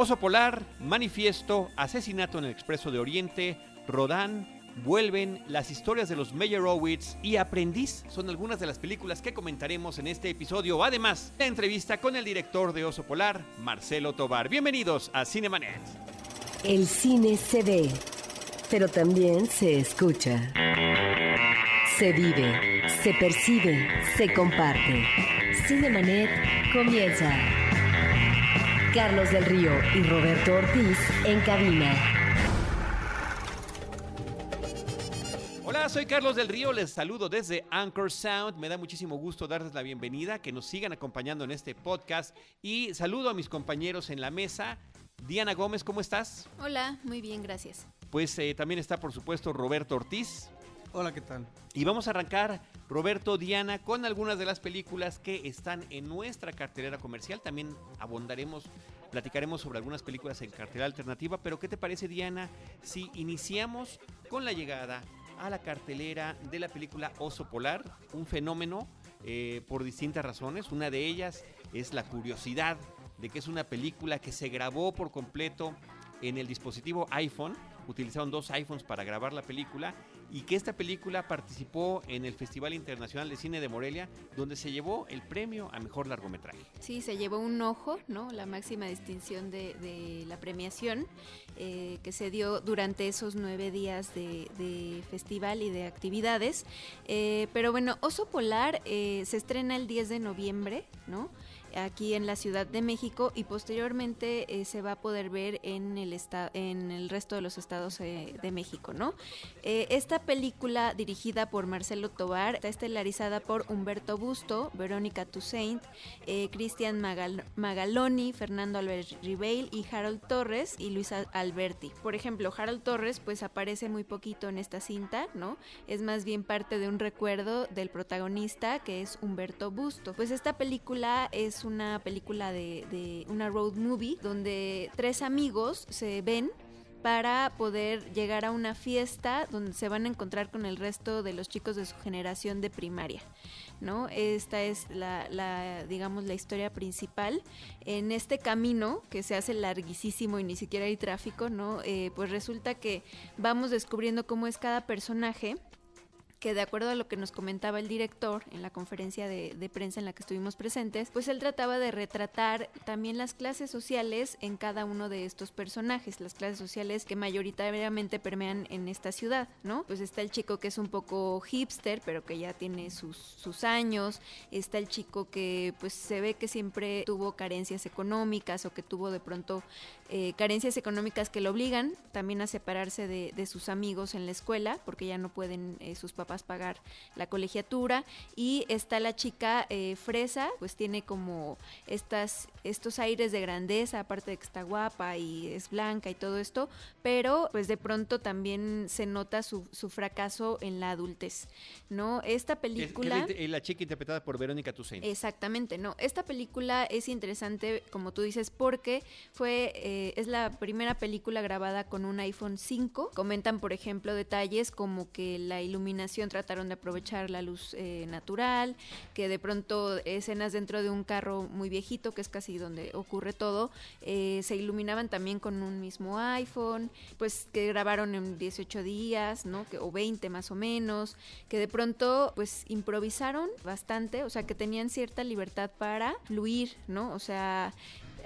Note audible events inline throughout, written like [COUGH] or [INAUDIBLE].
Oso Polar, Manifiesto, Asesinato en el Expreso de Oriente, Rodán, Vuelven, las historias de los Meyerowitz y Aprendiz son algunas de las películas que comentaremos en este episodio. Además, la entrevista con el director de Oso Polar, Marcelo Tobar. Bienvenidos a Cinemanet. El cine se ve, pero también se escucha. Se vive, se percibe, se comparte. Cinemanet comienza. Carlos del Río y Roberto Ortiz en cabina. Hola, soy Carlos del Río, les saludo desde Anchor Sound. Me da muchísimo gusto darles la bienvenida, que nos sigan acompañando en este podcast y saludo a mis compañeros en la mesa. Diana Gómez, ¿cómo estás? Hola, muy bien, gracias. Pues eh, también está, por supuesto, Roberto Ortiz. Hola, ¿qué tal? Y vamos a arrancar, Roberto, Diana, con algunas de las películas que están en nuestra cartelera comercial. También abondaremos, platicaremos sobre algunas películas en cartelera alternativa. Pero, ¿qué te parece, Diana, si iniciamos con la llegada a la cartelera de la película Oso Polar? Un fenómeno eh, por distintas razones. Una de ellas es la curiosidad de que es una película que se grabó por completo en el dispositivo iPhone. Utilizaron dos iPhones para grabar la película y que esta película participó en el Festival Internacional de Cine de Morelia, donde se llevó el premio a mejor largometraje. Sí, se llevó un ojo, ¿no? La máxima distinción de, la premiación eh, que se dio durante esos nueve días de, de festival y de actividades. Eh, pero bueno, Oso Polar eh, se estrena el 10 de noviembre, ¿no? Aquí en la Ciudad de México y posteriormente eh, se va a poder ver en el en el resto de los estados eh, de México, ¿no? Eh, esta película dirigida por Marcelo Tobar está estelarizada por Humberto Busto, Verónica Toussaint, Cristian Magal Magaloni, Fernando Albert Ribeil y Harold Torres y Luisa Alberti. Por ejemplo, Harold Torres pues aparece muy poquito en esta cinta, ¿no? Es más bien parte de un recuerdo del protagonista que es Humberto Busto. Pues esta película es una película de, una road movie donde tres amigos se ven para poder llegar a una fiesta donde se van a encontrar con el resto de los chicos de su generación de primaria. ¿no? Esta es la, la, digamos, la historia principal. En este camino, que se hace larguísimo y ni siquiera hay tráfico, ¿no? Eh, pues resulta que vamos descubriendo cómo es cada personaje que de acuerdo a lo que nos comentaba el director en la conferencia de, prensa en la que estuvimos presentes, pues él trataba de retratar también las clases sociales en cada uno de estos personajes, las clases sociales que mayoritariamente permean en esta ciudad, ¿no? Pues está el chico que es un poco hipster, pero que ya tiene sus, sus años, está el chico que pues se ve que siempre tuvo carencias económicas o que tuvo de pronto eh, carencias económicas que lo obligan también a separarse de, de, sus amigos en la escuela, porque ya no pueden eh, sus papás pagar la colegiatura. Y está la chica eh, fresa pues tiene como estas estos aires de grandeza aparte de que está guapa y es blanca y todo esto pero pues de pronto también se nota su, su fracaso en la adultez no esta película es, es la chica interpretada por Verónica Toussaint. Exactamente no esta película es interesante como tú dices porque fue eh, es la primera película grabada con un iPhone 5 comentan por ejemplo detalles como que la iluminación trataron de aprovechar la luz eh, natural, que de pronto escenas dentro de un carro muy viejito, que es casi donde ocurre todo, eh, se iluminaban también con un mismo iPhone, pues que grabaron en 18 días, ¿no? Que, o 20 más o menos, que de pronto pues improvisaron bastante, o sea que tenían cierta libertad para fluir, ¿no? O sea,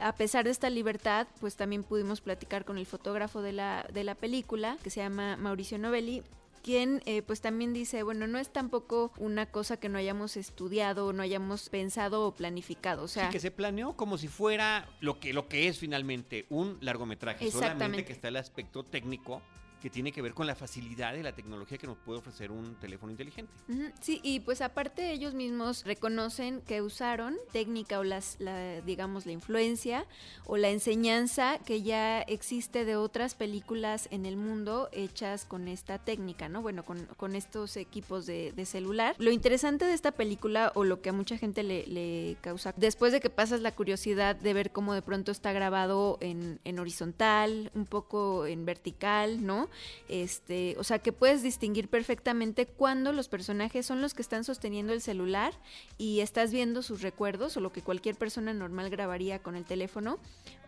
a pesar de esta libertad, pues también pudimos platicar con el fotógrafo de la, de la película, que se llama Mauricio Novelli, quien eh, pues también dice, bueno, no es tampoco una cosa que no hayamos estudiado, no hayamos pensado o planificado, o sea... Sí, que se planeó como si fuera lo que, lo que es finalmente un largometraje, solamente que está el aspecto técnico que tiene que ver con la facilidad de la tecnología que nos puede ofrecer un teléfono inteligente. Sí, y pues aparte ellos mismos reconocen que usaron técnica o las, la, digamos, la influencia o la enseñanza que ya existe de otras películas en el mundo hechas con esta técnica, ¿no? Bueno, con, con estos equipos de, de, celular. Lo interesante de esta película o lo que a mucha gente le, le, causa, después de que pasas la curiosidad de ver cómo de pronto está grabado en, en horizontal, un poco en vertical, ¿no? Este, o sea, que puedes distinguir perfectamente cuando los personajes son los que están sosteniendo el celular y estás viendo sus recuerdos o lo que cualquier persona normal grabaría con el teléfono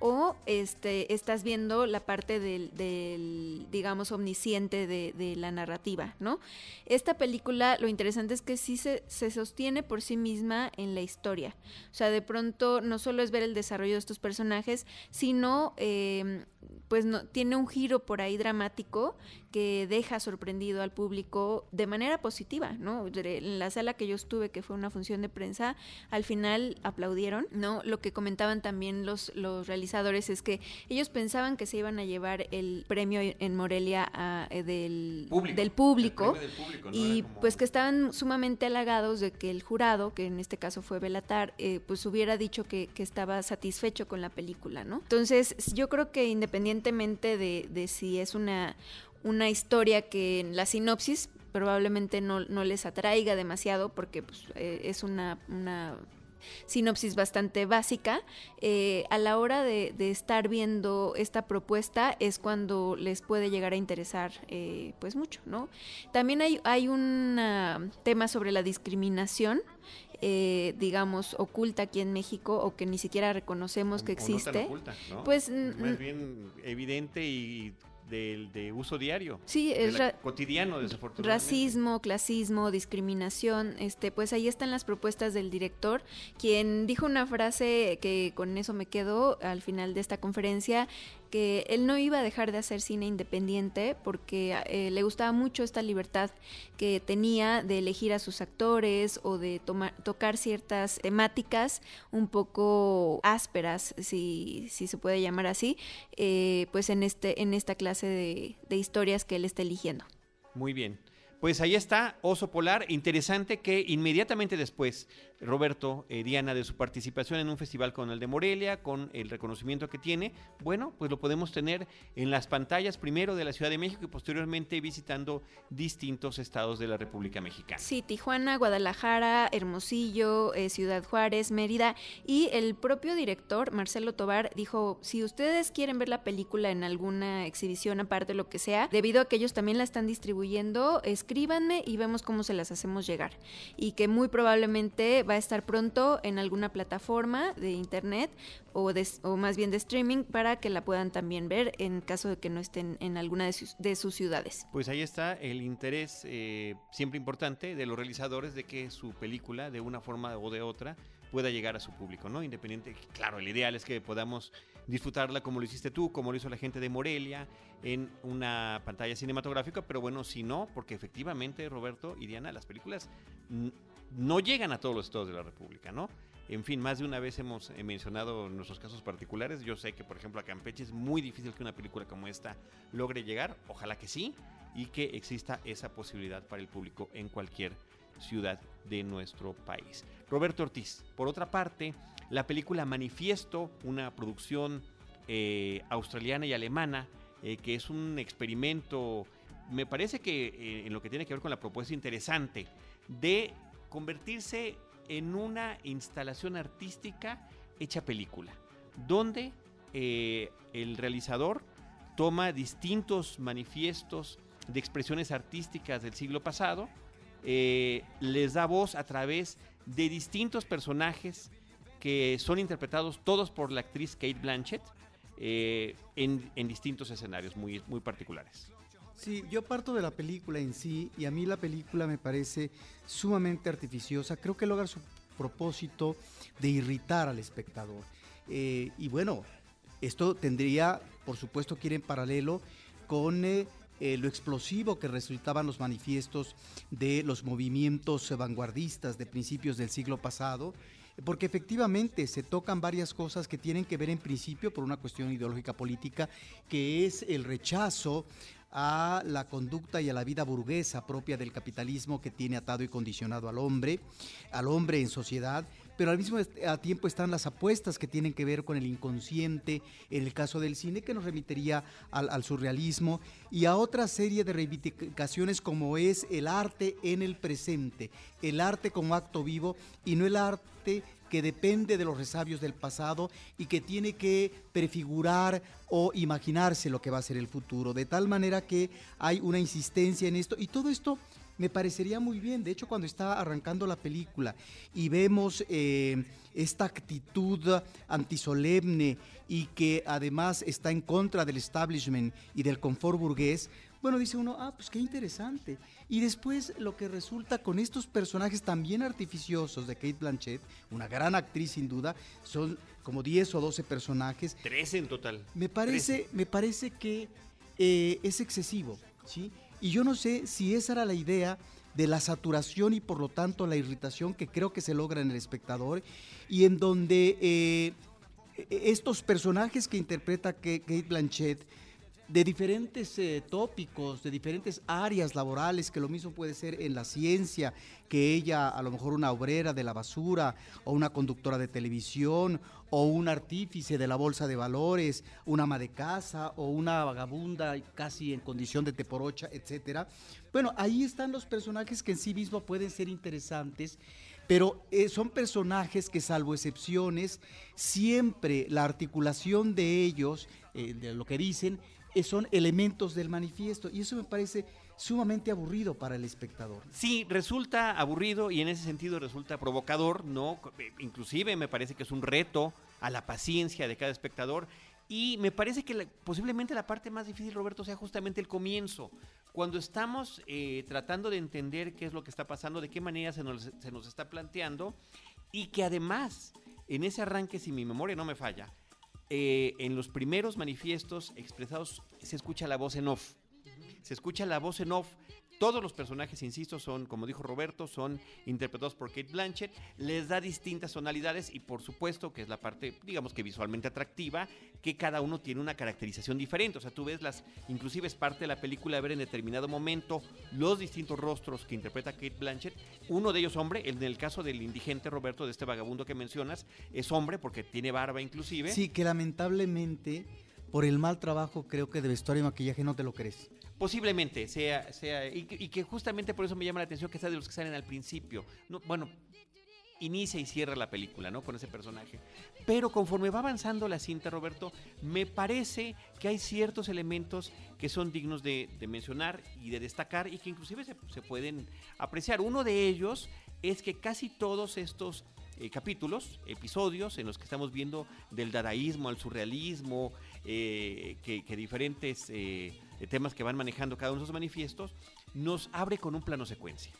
o este, estás viendo la parte del, digamos, omnisciente de, la narrativa, ¿no? Esta película, lo interesante es que sí se, sostiene por sí misma en la historia. O sea, de pronto no solo es ver el desarrollo de estos personajes, sino eh, pues no, tiene un giro por ahí dramático que deja sorprendido al público de manera positiva, ¿no? En la sala que yo estuve, que fue una función de prensa, al final aplaudieron, ¿no? Lo que comentaban también los, los realizadores es que ellos pensaban que se iban a llevar el premio en Morelia eh, del, público, del público, y pues que estaban sumamente halagados de que el jurado, que en este caso fue Belatar, eh, pues hubiera dicho que, que estaba satisfecho con la película, ¿no? Entonces, yo creo que independientemente de, de si es una una historia que en la sinopsis probablemente no, les atraiga demasiado porque pues, eh, es una, sinopsis bastante básica. Eh, a la hora de, estar viendo esta propuesta es cuando les puede llegar a interesar eh, pues mucho, ¿no? También hay, hay un tema sobre la discriminación digamos, oculta aquí en México o que ni siquiera reconocemos que existe. Pues más bien evidente y de, uso diario. Sí, es cotidiano, desafortunadamente. Racismo, clasismo, discriminación, este, pues ahí están las propuestas del director, quien dijo una frase que con eso me quedo al final de esta conferencia, que él no iba a dejar de hacer cine independiente porque eh, le gustaba mucho esta libertad que tenía de elegir a sus actores o de tocar ciertas temáticas un poco ásperas, si, si se puede llamar así, eh, pues en, este, en esta clase de historias que él está eligiendo. Muy bien. Pues ahí está Oso Polar. Interesante que inmediatamente después Roberto eh, Diana de su participación en un festival con el de Morelia, con el reconocimiento que tiene, bueno, pues lo podemos tener en las pantallas primero de la Ciudad de México y posteriormente visitando distintos estados de la República Mexicana. Sí, Tijuana, Guadalajara, Hermosillo, eh, Ciudad Juárez, Mérida y el propio director Marcelo Tobar dijo, si ustedes quieren ver la película en alguna exhibición aparte de lo que sea, debido a que ellos también la están distribuyendo, escríbanme y vemos cómo se las hacemos llegar. Y que muy probablemente va a estar pronto en alguna plataforma de internet o, o más bien de streaming para que la puedan también ver en caso de que no estén en alguna de sus, de sus ciudades. Pues ahí está el interés eh, siempre importante de los realizadores de que su película de una forma o de otra pueda llegar a su público, ¿no? Independiente, claro, el ideal es que podamos disfrutarla como lo hiciste tú, como lo hizo la gente de Morelia, en una pantalla cinematográfica, pero bueno, si no, porque efectivamente, Roberto y Diana, las películas no llegan a todos los estados de la República, ¿no? En fin, más de una vez hemos eh, mencionado nuestros casos particulares. Yo sé que, por ejemplo, a Campeche es muy difícil que una película como esta logre llegar. Ojalá que sí. Y que exista esa posibilidad para el público en cualquier ciudad de nuestro país. Roberto Ortiz, por otra parte, la película Manifiesto, una producción eh, australiana y alemana, eh, que es un experimento, me parece que en lo que tiene que ver con la propuesta interesante de convertirse en una instalación artística hecha película, donde eh, el realizador toma distintos manifiestos de expresiones artísticas del siglo pasado, eh, les da voz a través de distintos personajes que son interpretados todos por la actriz Kate Blanchett eh, en, en, distintos escenarios muy, muy particulares. Sí, yo parto de la película en sí y a mí la película me parece sumamente artificiosa. Creo que logra su propósito de irritar al espectador. Eh, y bueno, esto tendría, por supuesto, que ir en paralelo con eh, eh, lo explosivo que resultaban los manifiestos de los movimientos vanguardistas de principios del siglo pasado, porque efectivamente se tocan varias cosas que tienen que ver en principio por una cuestión ideológica política, que es el rechazo a la conducta y a la vida burguesa propia del capitalismo que tiene atado y condicionado al hombre, al hombre en sociedad, pero al mismo tiempo están las apuestas que tienen que ver con el inconsciente, en el caso del cine, que nos remitiría al, surrealismo, y a otra serie de reivindicaciones como es el arte en el presente, el arte como acto vivo y no el arte que depende de los resabios del pasado y que tiene que prefigurar o imaginarse lo que va a ser el futuro, de tal manera que hay una insistencia en esto y todo esto me parecería muy bien. De hecho, cuando está arrancando la película y vemos eh, esta actitud antisolemne y que además está en contra del establishment y del confort burgués, bueno, dice uno, ah, pues qué interesante. Y después lo que resulta con estos personajes también artificiosos de Kate Blanchett, una gran actriz sin duda, son como 10 o 12 personajes. 13 en total. Me parece, me parece que eh, es excesivo, ¿sí? Y yo no sé si esa era la idea de la saturación y por lo tanto la irritación que creo que se logra en el espectador y en donde eh, estos personajes que interpreta Kate Blanchett de diferentes eh, tópicos, de diferentes áreas laborales, que lo mismo puede ser en la ciencia, que ella a lo mejor una obrera de la basura, o una conductora de televisión, o un artífice de la bolsa de valores, una ama de casa, o una vagabunda casi en condición de teporocha, etcétera. Bueno, ahí están los personajes que en sí mismos pueden ser interesantes pero eh, son personajes que salvo excepciones, siempre la articulación de ellos, eh, de lo que dicen, son elementos del manifiesto y eso me parece sumamente aburrido para el espectador. Sí, resulta aburrido y en ese sentido resulta provocador, ¿no? Eh, inclusive me parece que es un reto a la paciencia de cada espectador y me parece que posiblemente la parte más difícil, Roberto, sea justamente el comienzo, cuando estamos eh, tratando de entender qué es lo que está pasando, de qué manera se nos está planteando y que además en ese arranque, si mi memoria no me falla, eh, en los primeros manifiestos expresados se escucha la voz en off. Se escucha la voz en off todos los personajes, insisto, son, como dijo Roberto, son interpretados por Kate Blanchett. Les da distintas tonalidades y por supuesto que es la parte, digamos que visualmente atractiva, que cada uno tiene una caracterización diferente. O sea, tú ves las, inclusive es parte de la película ver en determinado momento los distintos rostros que interpreta Kate Blanchett. Uno de ellos hombre, en el caso del indigente Roberto, de este vagabundo que mencionas, es hombre porque tiene barba inclusive. Sí, que lamentablemente por el mal trabajo creo que de vestuario y maquillaje no te lo crees. Posiblemente sea, sea y, que justamente por eso me llama la atención que sea de los que salen al principio. No, bueno, inicia y cierra la película, ¿no? Con ese personaje. Pero conforme va avanzando la cinta, Roberto, me parece que hay ciertos elementos que son dignos de, mencionar y de destacar y que inclusive se, pueden apreciar. Uno de ellos es que casi todos estos eh, capítulos, episodios en los que estamos viendo del dadaísmo al surrealismo, eh, que, diferentes eh, temas que van manejando cada uno de esos manifiestos, nos abre con un plano secuencia,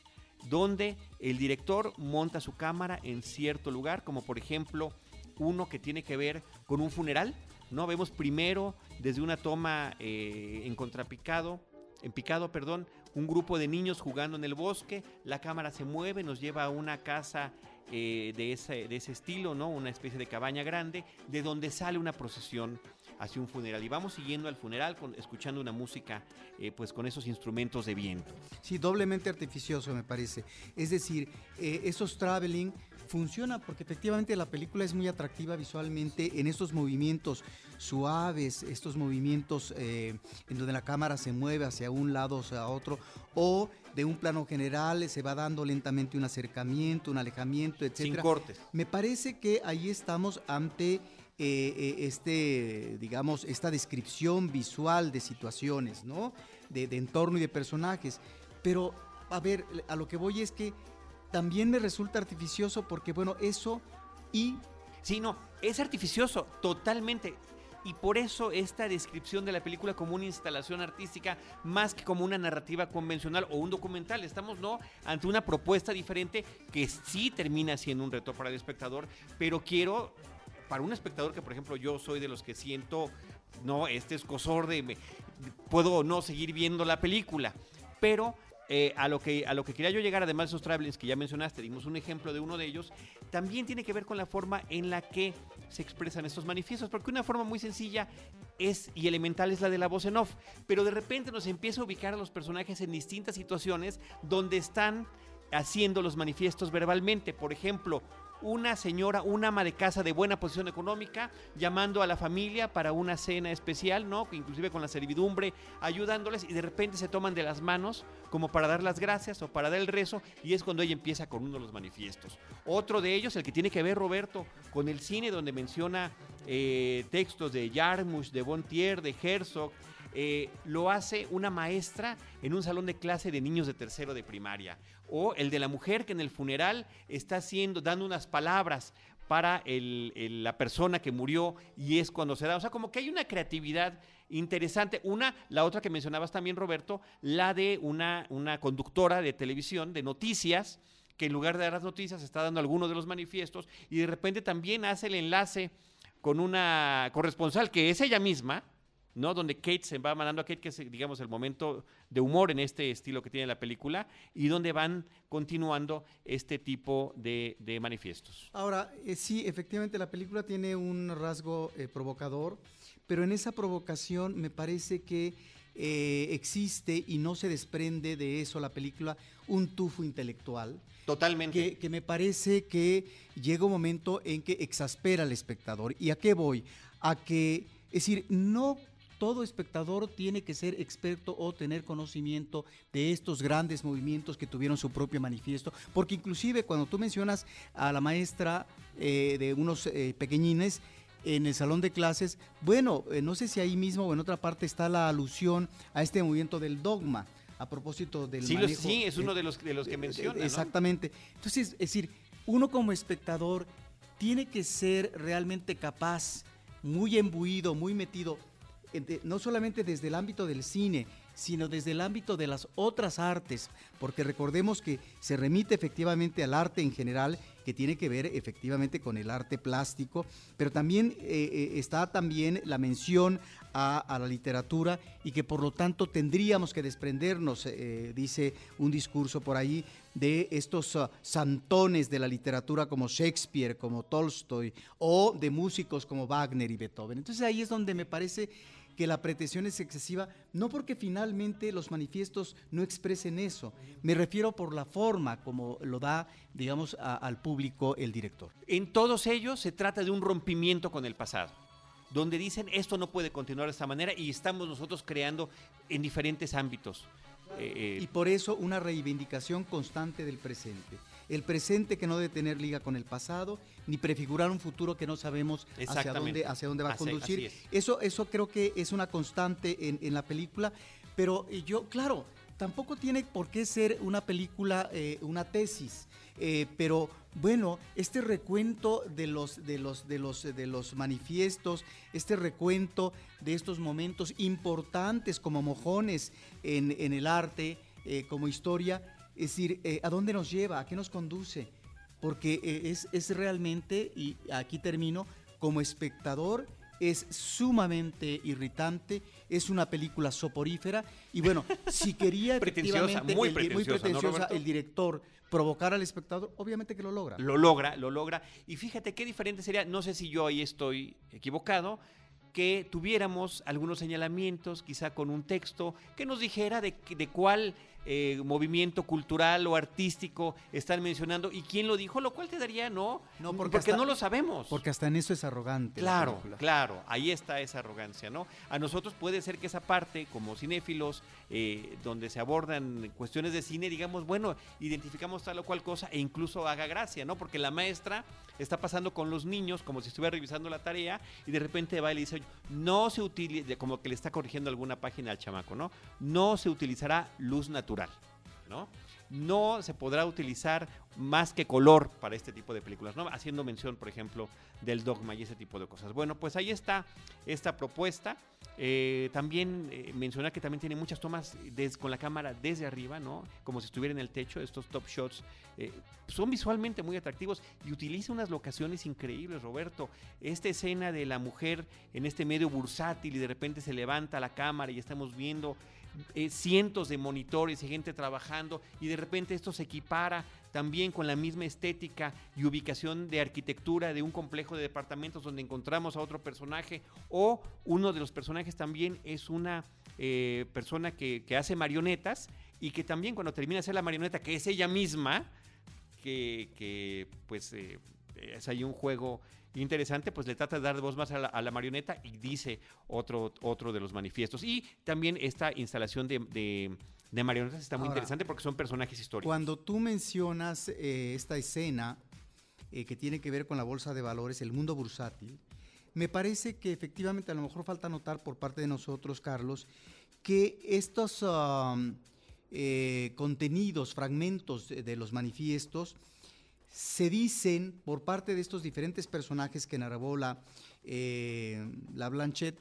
donde el director monta su cámara en cierto lugar, como por ejemplo uno que tiene que ver con un funeral, ¿no? Vemos primero desde una toma eh, en contrapicado, en picado, perdón, un grupo de niños jugando en el bosque, la cámara se mueve, nos lleva a una casa de, ese, de ese estilo, ¿no? Una especie de cabaña grande, de donde sale una procesión hacia un funeral. Y vamos siguiendo al funeral con, escuchando una música eh, pues con esos instrumentos de viento. Sí, doblemente artificioso me parece. Es decir, eh, esos traveling funcionan porque efectivamente la película es muy atractiva visualmente en estos movimientos suaves, estos movimientos eh, en donde la cámara se mueve hacia un lado o hacia otro, o de un plano general se va dando lentamente un acercamiento, un alejamiento, etc. Sin cortes. Me parece que ahí estamos ante eh, eh, este, digamos, esta descripción visual de situaciones, ¿no? De, entorno y de personajes. Pero, a ver, a lo que voy es que también me resulta artificioso porque, bueno, eso y... Sí, no, es artificioso, totalmente. Y por eso esta descripción de la película como una instalación artística más que como una narrativa convencional o un documental. Estamos no ante una propuesta diferente que sí termina siendo un reto para el espectador, pero quiero para un espectador que, por ejemplo, yo soy de los que siento, no, este escosor de, me, puedo no seguir viendo la película, pero eh, a, lo que, a lo que quería yo llegar, además de esos travelings que ya mencionaste, dimos un ejemplo de uno de ellos, también tiene que ver con la forma en la que se expresan estos manifiestos, porque una forma muy sencilla es y elemental es la de la voz en off, pero de repente nos empieza a ubicar a los personajes en distintas situaciones donde están haciendo los manifiestos verbalmente. Por ejemplo, una señora, una ama de casa de buena posición económica, llamando a la familia para una cena especial, ¿no? Inclusive con la servidumbre, ayudándoles y de repente se toman de las manos como para dar las gracias o para dar el rezo y es cuando ella empieza con uno de los manifiestos. Otro de ellos, el que tiene que ver Roberto con el cine donde menciona eh, textos de Jarmusch, de Bontier, de Herzog, eh, lo hace una maestra en un salón de clase de niños de tercero de primaria. O el de la mujer que en el funeral está haciendo, dando unas palabras para la persona que murió y es cuando se da. O sea, como que hay una creatividad interesante. Una, la otra que mencionabas también, Roberto, la de una, una conductora de televisión, de noticias, que en lugar de dar las noticias está dando algunos de los manifiestos y de repente también hace el enlace con una corresponsal que es ella misma, ¿no? Donde Kate se va mandando a Kate, que es, digamos, el momento de humor en este estilo que tiene la película, y donde van continuando este tipo de, manifiestos. Ahora, eh, sí, efectivamente la película tiene un rasgo eh, provocador, pero en esa provocación me parece que eh, existe y no se desprende de eso la película un tufo intelectual. Totalmente. Que, que, me parece que llega un momento en que exaspera al espectador. ¿Y a qué voy? A que, es decir, no todo espectador tiene que ser experto o tener conocimiento de estos grandes movimientos que tuvieron su propio manifiesto, porque inclusive cuando tú mencionas a la maestra eh, de unos eh, pequeñines, en el salón de clases, bueno, eh, no sé si ahí mismo o en otra parte está la alusión a este movimiento del dogma, a propósito del sí, sí, es uno de los, de los que menciona. Exactamente. Entonces, es decir, uno como espectador tiene que ser realmente capaz, muy embuido, muy metido no solamente desde el ámbito del cine, sino desde el ámbito de las otras artes, porque recordemos que se remite efectivamente al arte en general, que tiene que ver efectivamente con el arte plástico, pero también eh, eh, está también la mención a, la literatura y que por lo tanto tendríamos que desprendernos, eh, dice un discurso por ahí, de estos ah, santones de la literatura como Shakespeare, como Tolstoy, o de músicos como Wagner y Beethoven. Entonces ahí es donde me parece que la pretensión es excesiva, no porque finalmente los manifiestos no expresen eso, me refiero por la forma como lo da, digamos, al público el director. En todos ellos se trata de un rompimiento con el pasado, donde dicen esto no puede continuar de esta manera y estamos nosotros creando en diferentes ámbitos. Eh, y por eso una reivindicación constante del presente el presente que no debe tener liga con el pasado, ni prefigurar un futuro que no sabemos hacia dónde, hacia dónde va a conducir. eso, eso creo que es una constante en, la película, pero eh, yo, claro, tampoco tiene por qué ser una película, eh, una tesis. Eh, pero bueno, este recuento de los, de los, de los, de los manifiestos, este recuento de estos momentos importantes como mojones en, el arte, como historia, es decir, eh, ¿a dónde nos lleva? ¿A qué nos conduce? Porque eh, es, es realmente, y aquí termino, como espectador, es sumamente irritante, es una película soporífera y bueno, si quería [LAUGHS] efectivamente muy, pretenciosa, el director provocar al espectador, obviamente que lo logra. Lo logra, lo logra. Y fíjate qué diferente sería, no sé si yo ahí estoy equivocado, que tuviéramos algunos señalamientos, quizá con un texto que nos dijera de, de cuál eh, movimiento cultural o artístico están mencionando y quién lo dijo, lo cual te daría, no, no porque, no lo sabemos. Porque hasta en eso es arrogante. Claro, claro, ahí está esa arrogancia, ¿no? A nosotros puede ser que esa parte, como cinéfilos, eh, donde se abordan cuestiones de cine, digamos, bueno, identificamos tal o cual cosa e incluso haga gracia, ¿no? Porque la maestra está pasando con los niños como si estuviera revisando la tarea y de repente va y le dice, no se utiliza, como que le está corrigiendo alguna página al chamaco, ¿no? No se utilizará luz natural ¿no? Se podrá utilizar más que color para este tipo de películas, ¿no? Haciendo mención, por ejemplo, del dogma y ese tipo de cosas. Bueno, pues ahí está esta propuesta. Eh, también eh, mencionar que también tiene muchas tomas con la cámara desde arriba, ¿no? Como si estuviera en el techo. Estos top shots eh, son visualmente muy atractivos y utiliza unas locaciones increíbles, Roberto. Esta escena de la mujer en este medio bursátil y de repente se levanta la cámara y estamos viendo eh, cientos de monitores y gente trabajando y de repente esto se equipara también con la misma estética y ubicación de arquitectura de un complejo de departamentos donde encontramos a otro personaje o uno de los personajes también es una eh, persona que, hace marionetas y que también cuando termina de hacer la marioneta, que es ella misma, que, pues... Eh, es ahí un juego interesante, pues le trata de dar voz más a la, marioneta y dice otro, otro de los manifiestos. Y también esta instalación de, marionetas está muy interesante porque son personajes históricos. Cuando tú mencionas eh, esta escena eh, que tiene que ver con la bolsa de valores, el mundo bursátil, me parece que efectivamente a lo mejor falta notar por parte de nosotros, Carlos, que estos um, eh, contenidos, fragmentos de los manifiestos, se dicen por parte de estos diferentes personajes que narró la, eh, la Blanchett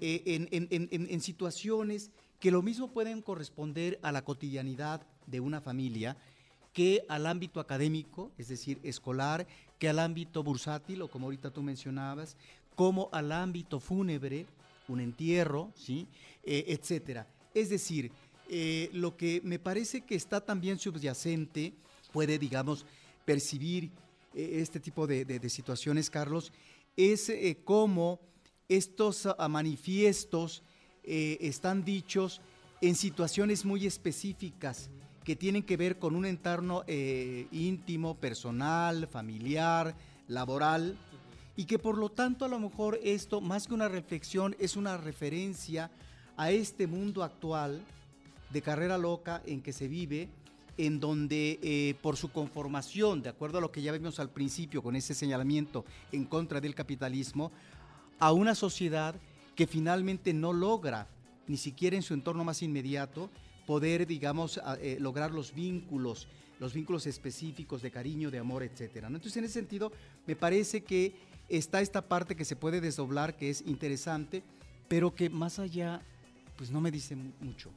eh, en, situaciones que lo mismo pueden corresponder a la cotidianidad de una familia que al ámbito académico, es decir, escolar, que al ámbito bursátil, o como ahorita tú mencionabas, como al ámbito fúnebre, un entierro, ¿sí? Eh, etcétera. Es decir, lo que me parece que está también subyacente puede, digamos, percibir eh, este tipo de, situaciones, Carlos, es eh, cómo estos ah, manifiestos eh, están dichos en situaciones muy específicas que tienen que ver con un entorno íntimo, personal, familiar, laboral, y que por lo tanto a lo mejor esto, más que una reflexión, es una referencia a este mundo actual de carrera loca en que se vive en donde eh, por su conformación, de acuerdo a lo que ya vimos al principio con ese señalamiento en contra del capitalismo, a una sociedad que finalmente no logra, ni siquiera en su entorno más inmediato, poder, digamos, eh, lograr los vínculos, los vínculos específicos de cariño, de amor, etcétera. Entonces, en ese sentido, me parece que está esta parte que se puede desdoblar, que es interesante, pero que más allá, pues no me dice mucho.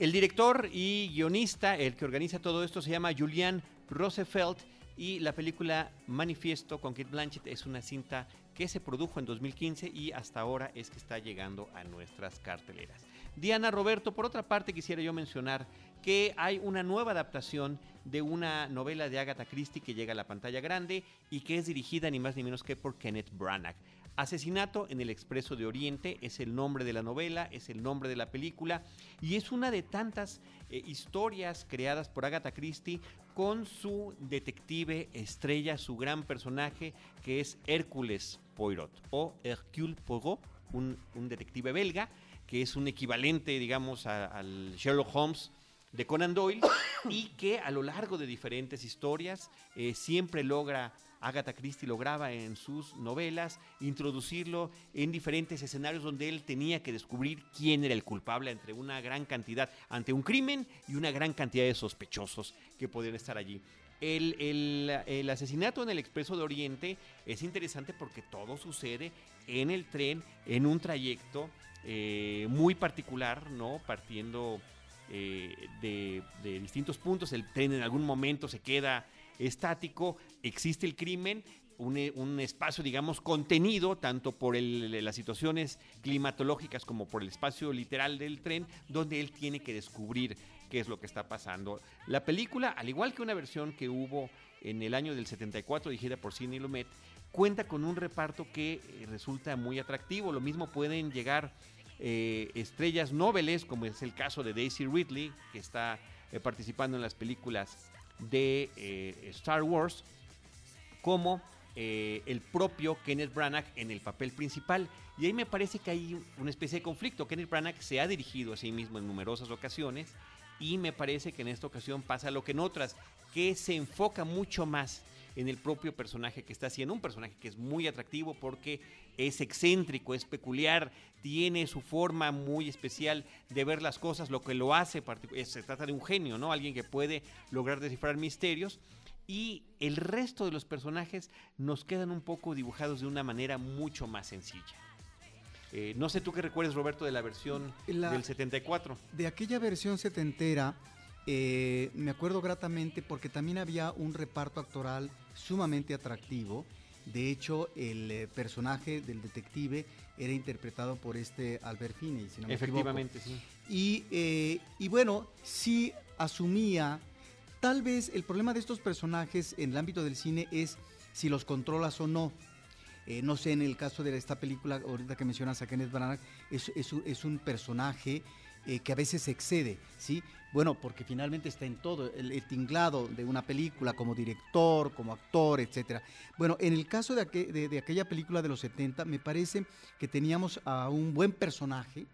El director y guionista, el que organiza todo esto, se llama Julian Roosevelt y la película Manifiesto con Kate Blanchett es una cinta que se produjo en 2015 y hasta ahora es que está llegando a nuestras carteleras. Diana Roberto, por otra parte quisiera yo mencionar que hay una nueva adaptación de una novela de Agatha Christie que llega a la pantalla grande y que es dirigida ni más ni menos que por Kenneth Branagh. Asesinato en el Expreso de Oriente es el nombre de la novela, es el nombre de la película y es una de tantas eh, historias creadas por Agatha Christie con su detective estrella, su gran personaje que es Hércules Poirot o Hercule Poirot, un, detective belga que es un equivalente, digamos, al Sherlock Holmes de Conan Doyle y que a lo largo de diferentes historias eh, siempre logra Agatha Christie lograba en sus novelas introducirlo en diferentes escenarios donde él tenía que descubrir quién era el culpable entre una gran cantidad, ante un crimen y una gran cantidad de sospechosos que podían estar allí. El, asesinato en el Expreso de Oriente es interesante porque todo sucede en el tren, en un trayecto eh, muy particular, ¿no? Partiendo eh, de, de distintos puntos. El tren en algún momento se queda estático, existe el crimen, un, espacio, digamos, contenido, tanto por las situaciones climatológicas como por el espacio literal del tren, donde él tiene que descubrir qué es lo que está pasando. La película, al igual que una versión que hubo en el año del 74, dirigida por Sidney Lumet, cuenta con un reparto que eh, resulta muy atractivo. Lo mismo pueden llegar eh, estrellas noveles, como es el caso de Daisy Ridley, que está eh, participando en las películas de eh, Star Wars como eh, el propio Kenneth Branagh en el papel principal. Y ahí me parece que hay una especie de conflicto. Kenneth Branagh se ha dirigido a sí mismo en numerosas ocasiones y me parece que en esta ocasión pasa lo que en otras, que se enfoca mucho más en el propio personaje que está haciendo, un personaje que es muy atractivo porque es excéntrico, es peculiar, tiene su forma muy especial de ver las cosas, lo que lo hace, se trata de un genio, ¿no? Alguien que puede lograr descifrar misterios y el resto de los personajes nos quedan un poco dibujados de una manera mucho más sencilla. Eh, no sé tú qué recuerdes, Roberto, de la versión del 74. De aquella versión setentera, eh, me acuerdo gratamente porque también había un reparto actoral sumamente atractivo. De hecho, el eh, personaje del detective era interpretado por este Albert Finney, si no me Efectivamente, sí. Y, eh, y bueno, sí asumía, tal vez el problema de estos personajes en el ámbito del cine es si los controlas o no. no sé, en el caso de esta película, ahorita que mencionas a Kenneth Branagh, es, es, un personaje eh, que a veces excede, ¿sí? Bueno, porque finalmente está en todo, el, tinglado de una película como director, como actor, etcétera. Bueno, en el caso de, de, aquella película de los 70, me parece que teníamos a un buen personaje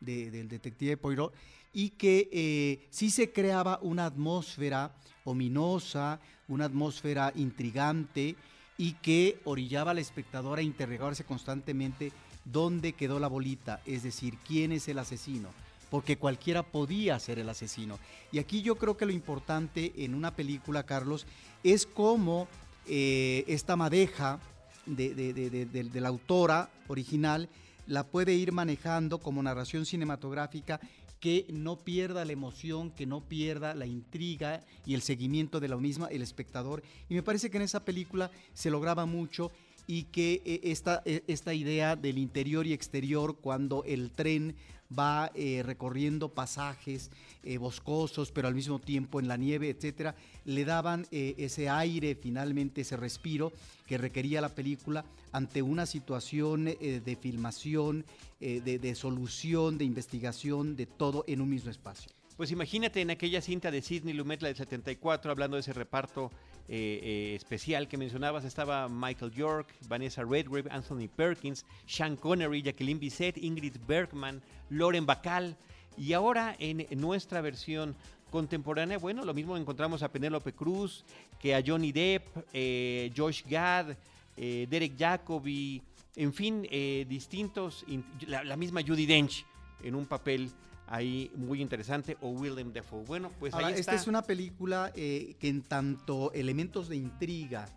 del detective Poirot y que eh, sí se creaba una atmósfera ominosa, una atmósfera intrigante y que orillaba al espectador a interrogarse constantemente dónde quedó la bolita, es decir, quién es el asesino porque cualquiera podía ser el asesino. Y aquí yo creo que lo importante en una película, Carlos, es cómo eh, esta madeja de, la autora original la puede ir manejando como narración cinematográfica que no pierda la emoción, que no pierda la intriga y el seguimiento de la misma el espectador. Y me parece que en esa película se lograba mucho y que eh, esta, eh, esta idea del interior y exterior, cuando el tren va eh, recorriendo pasajes boscosos, pero al mismo tiempo en la nieve, etcétera, le daban ese aire, finalmente ese respiro que requería la película ante una situación de filmación, de, de solución, de investigación, de todo en un mismo espacio. Pues imagínate en aquella cinta de Sidney Lumet, la del 74, hablando de ese reparto eh, eh, especial que mencionabas, estaba Michael York, Vanessa Redgrave, Anthony Perkins, Sean Connery, Jacqueline Bisset, Ingrid Bergman, Lauren Bacall. Y ahora en nuestra versión contemporánea, bueno, lo mismo encontramos a Penélope Cruz, que a Johnny Depp, eh, Josh Gad, Derek Jacobi, en fin, distintos, la, la misma Judy Dench en un papel ahí muy interesante, o William Defoe. Bueno, pues ahí está. Esta es una película eh, que en tanto elementos de intriga,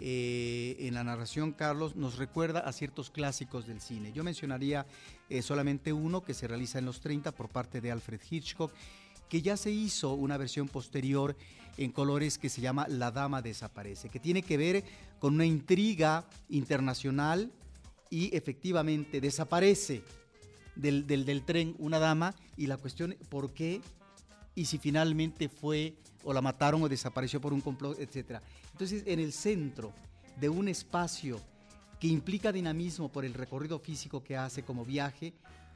eh, en la narración, Carlos, nos recuerda a ciertos clásicos del cine. Yo mencionaría eh, solamente uno que se realiza en los 30 por parte de Alfred Hitchcock, que ya se hizo una versión posterior en colores que se llama La Dama Desaparece, que tiene que ver con una intriga internacional y efectivamente desaparece del, del, tren una dama y la cuestión, ¿por qué? Y si finalmente fue o la mataron o desapareció por un complot, etc. Entonces, en el centro de un espacio que implica dinamismo por el recorrido físico que hace como viaje,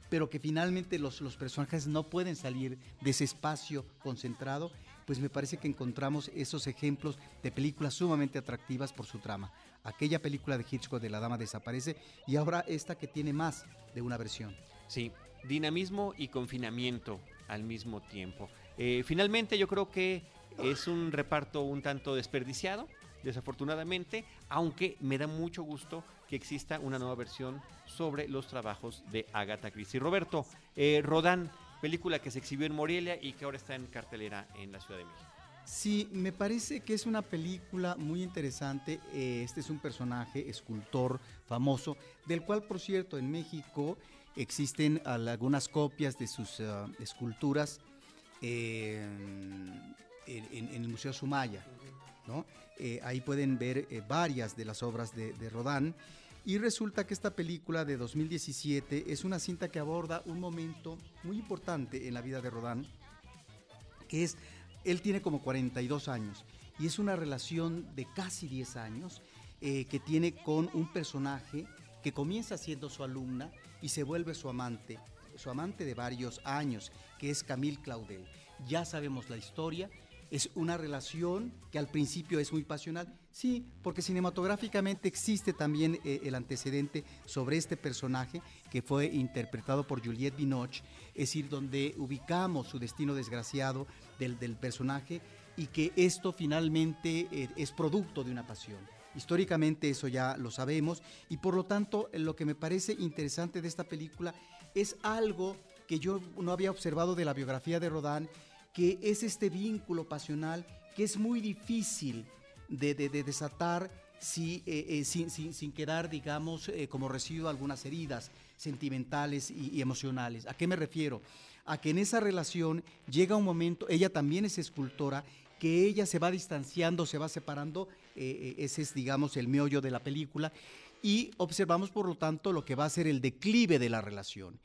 pero que finalmente los, los personajes no pueden salir de ese espacio concentrado, pues me parece que encontramos esos ejemplos de películas sumamente atractivas por su trama. Aquella película de Hitchcock de La Dama desaparece y ahora esta que tiene más de una versión. Sí, dinamismo y confinamiento al mismo tiempo. Eh, finalmente yo creo que es un reparto un tanto desperdiciado, desafortunadamente, aunque me da mucho gusto que exista una nueva versión sobre los trabajos de Agatha Christie. Roberto, eh, Rodán, película que se exhibió en Morelia y que ahora está en cartelera en la Ciudad de México. Sí, me parece que es una película muy interesante. Eh, este es un personaje, escultor famoso, del cual, por cierto, en México Existen algunas copias de sus eh, esculturas eh, en, el Museo Sumaya. ¿no? Eh, ahí pueden ver varias de las obras de, de Rodán. Y resulta que esta película de 2017 es una cinta que aborda un momento muy importante en la vida de Rodán, que es, él tiene como 42 años y es una relación de casi 10 años que tiene con un personaje que comienza siendo su alumna y se vuelve su amante, su amante de varios años, que es Camille Claudel. Ya sabemos la historia, es una relación que al principio es muy pasional, sí, porque cinematográficamente existe también eh, el antecedente sobre este personaje que fue interpretado por Juliette Binoche, es decir, donde ubicamos su destino desgraciado del, personaje y que esto finalmente eh, es producto de una pasión. Históricamente eso ya lo sabemos y por lo tanto lo que me parece interesante de esta película es algo que yo no había observado de la biografía de Rodán, que es este vínculo pasional que es muy difícil de, desatar si, eh, eh, sin, quedar, digamos, eh, como residuo algunas heridas sentimentales y, emocionales. ¿A qué me refiero? A que en esa relación llega un momento, ella también es escultora, que ella se va distanciando, se va separando, eh, eh, ese es, digamos, el meollo de la película, y observamos, por lo tanto, lo que va a ser el declive de la relación.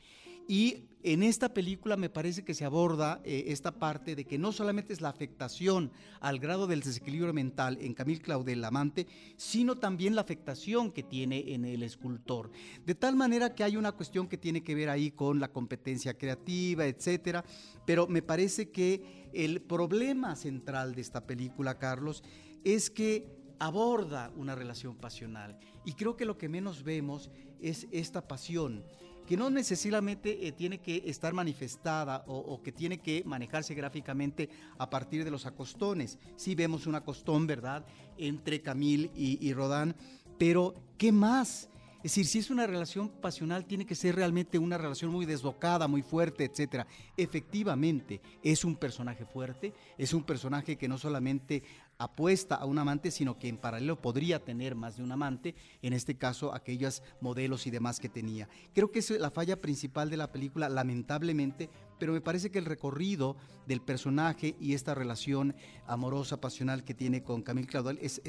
Y en esta película me parece que se aborda eh, esta parte de que no solamente es la afectación al grado del desequilibrio mental en Camille Claudel, amante, sino también la afectación que tiene en el escultor. De tal manera que hay una cuestión que tiene que ver ahí con la competencia creativa, etcétera, pero me parece que el problema central de esta película, Carlos, es que aborda una relación pasional y creo que lo que menos vemos es esta pasión que no necesariamente eh, tiene que estar manifestada o, que tiene que manejarse gráficamente a partir de los acostones. Sí vemos un acostón, ¿verdad?, entre Camille y, y Rodán, pero ¿qué más? Es decir, si es una relación pasional, tiene que ser realmente una relación muy desbocada, muy fuerte, etcétera. Efectivamente, es un personaje fuerte, es un personaje que no solamente apuesta a un amante, sino que en paralelo podría tener más de un amante, en este caso aquellos modelos y demás que tenía. Creo que es la falla principal de la película, lamentablemente, pero me parece que el recorrido del personaje y esta relación amorosa, pasional que tiene con Camille Claudel es,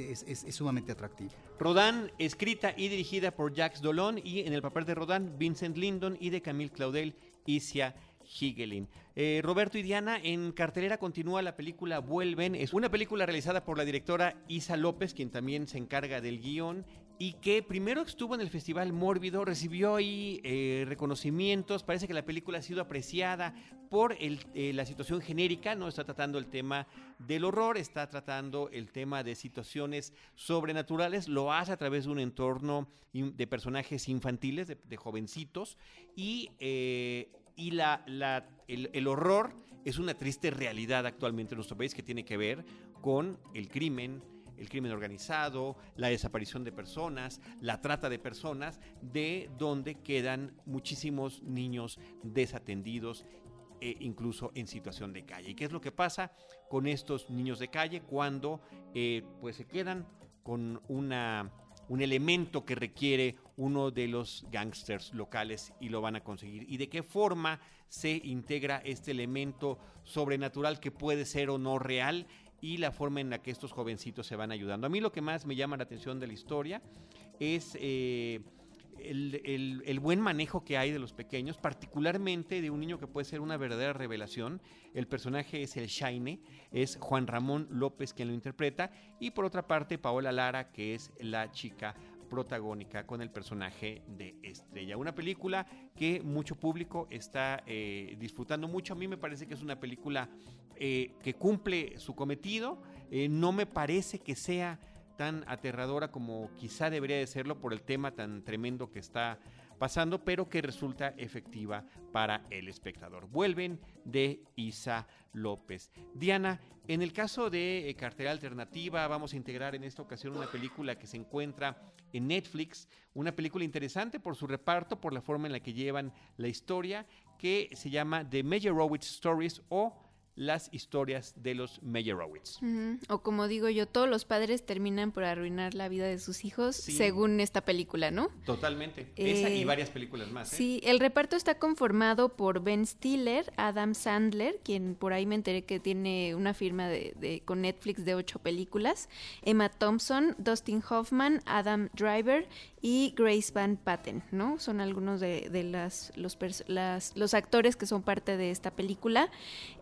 sumamente atractivo. Rodán, escrita y dirigida por Jacques Dolon y en el papel de Rodán, Vincent Lindon y de Camille Claudel, Isia Higelin. Eh, Roberto y Diana, en cartelera continúa la película Vuelven. Es una película realizada por la directora Isa López, quien también se encarga del guion y que primero estuvo en el Festival Mórbido, recibió ahí eh, reconocimientos, parece que la película ha sido apreciada por eh, la situación genérica, no está tratando el tema del horror, está tratando el tema de situaciones sobrenaturales, lo hace a través de un entorno de personajes infantiles, de, jovencitos, y y la, el, horror es una triste realidad actualmente en nuestro país que tiene que ver con el crimen, el crimen organizado, la desaparición de personas, la trata de personas, de donde quedan muchísimos niños desatendidos e incluso en situación de calle. ¿Y qué es lo que pasa con estos niños de calle cuando eh, pues se quedan con una un elemento que requiere uno de los gangsters locales y lo van a conseguir. ¿Y de qué forma se integra este elemento sobrenatural que puede ser o no real? y la forma en la que estos jovencitos se van ayudando. A mí lo que más me llama la atención de la historia es eh, el, buen manejo que hay de los pequeños, particularmente de un niño que puede ser una verdadera revelación. El personaje es el Shaine, es Juan Ramón López quien lo interpreta, y por otra parte Paola Lara, que es la chica protagónica con el personaje de Estrella. Una película que mucho público está eh, disfrutando mucho. A mí me parece que es una película eh, que cumple su cometido. Eh, no me parece que sea tan aterradora como quizá debería de serlo por el tema tan tremendo que está pasando, pero que resulta efectiva para el espectador. Vuelven de Isa López. Diana, en el caso de eh, Cartera Alternativa, vamos a integrar en esta ocasión una película que se encuentra en Netflix, una película interesante por su reparto, por la forma en la que llevan la historia, que se llama The Meyerowitz Stories o las historias de los Meyerowitz. O como digo yo, todos los padres terminan por arruinar la vida de sus hijos según esta película, ¿no? Totalmente. Esa y eh, varias películas más. ¿eh? Sí, el reparto está conformado por Ben Stiller, Adam Sandler, quien por ahí me enteré que tiene una firma de, con Netflix de ocho películas, Emma Thompson, Dustin Hoffman, Adam Driver y Grace Van Patten, ¿no? Son algunos de, las, los, los actores que son parte de esta película.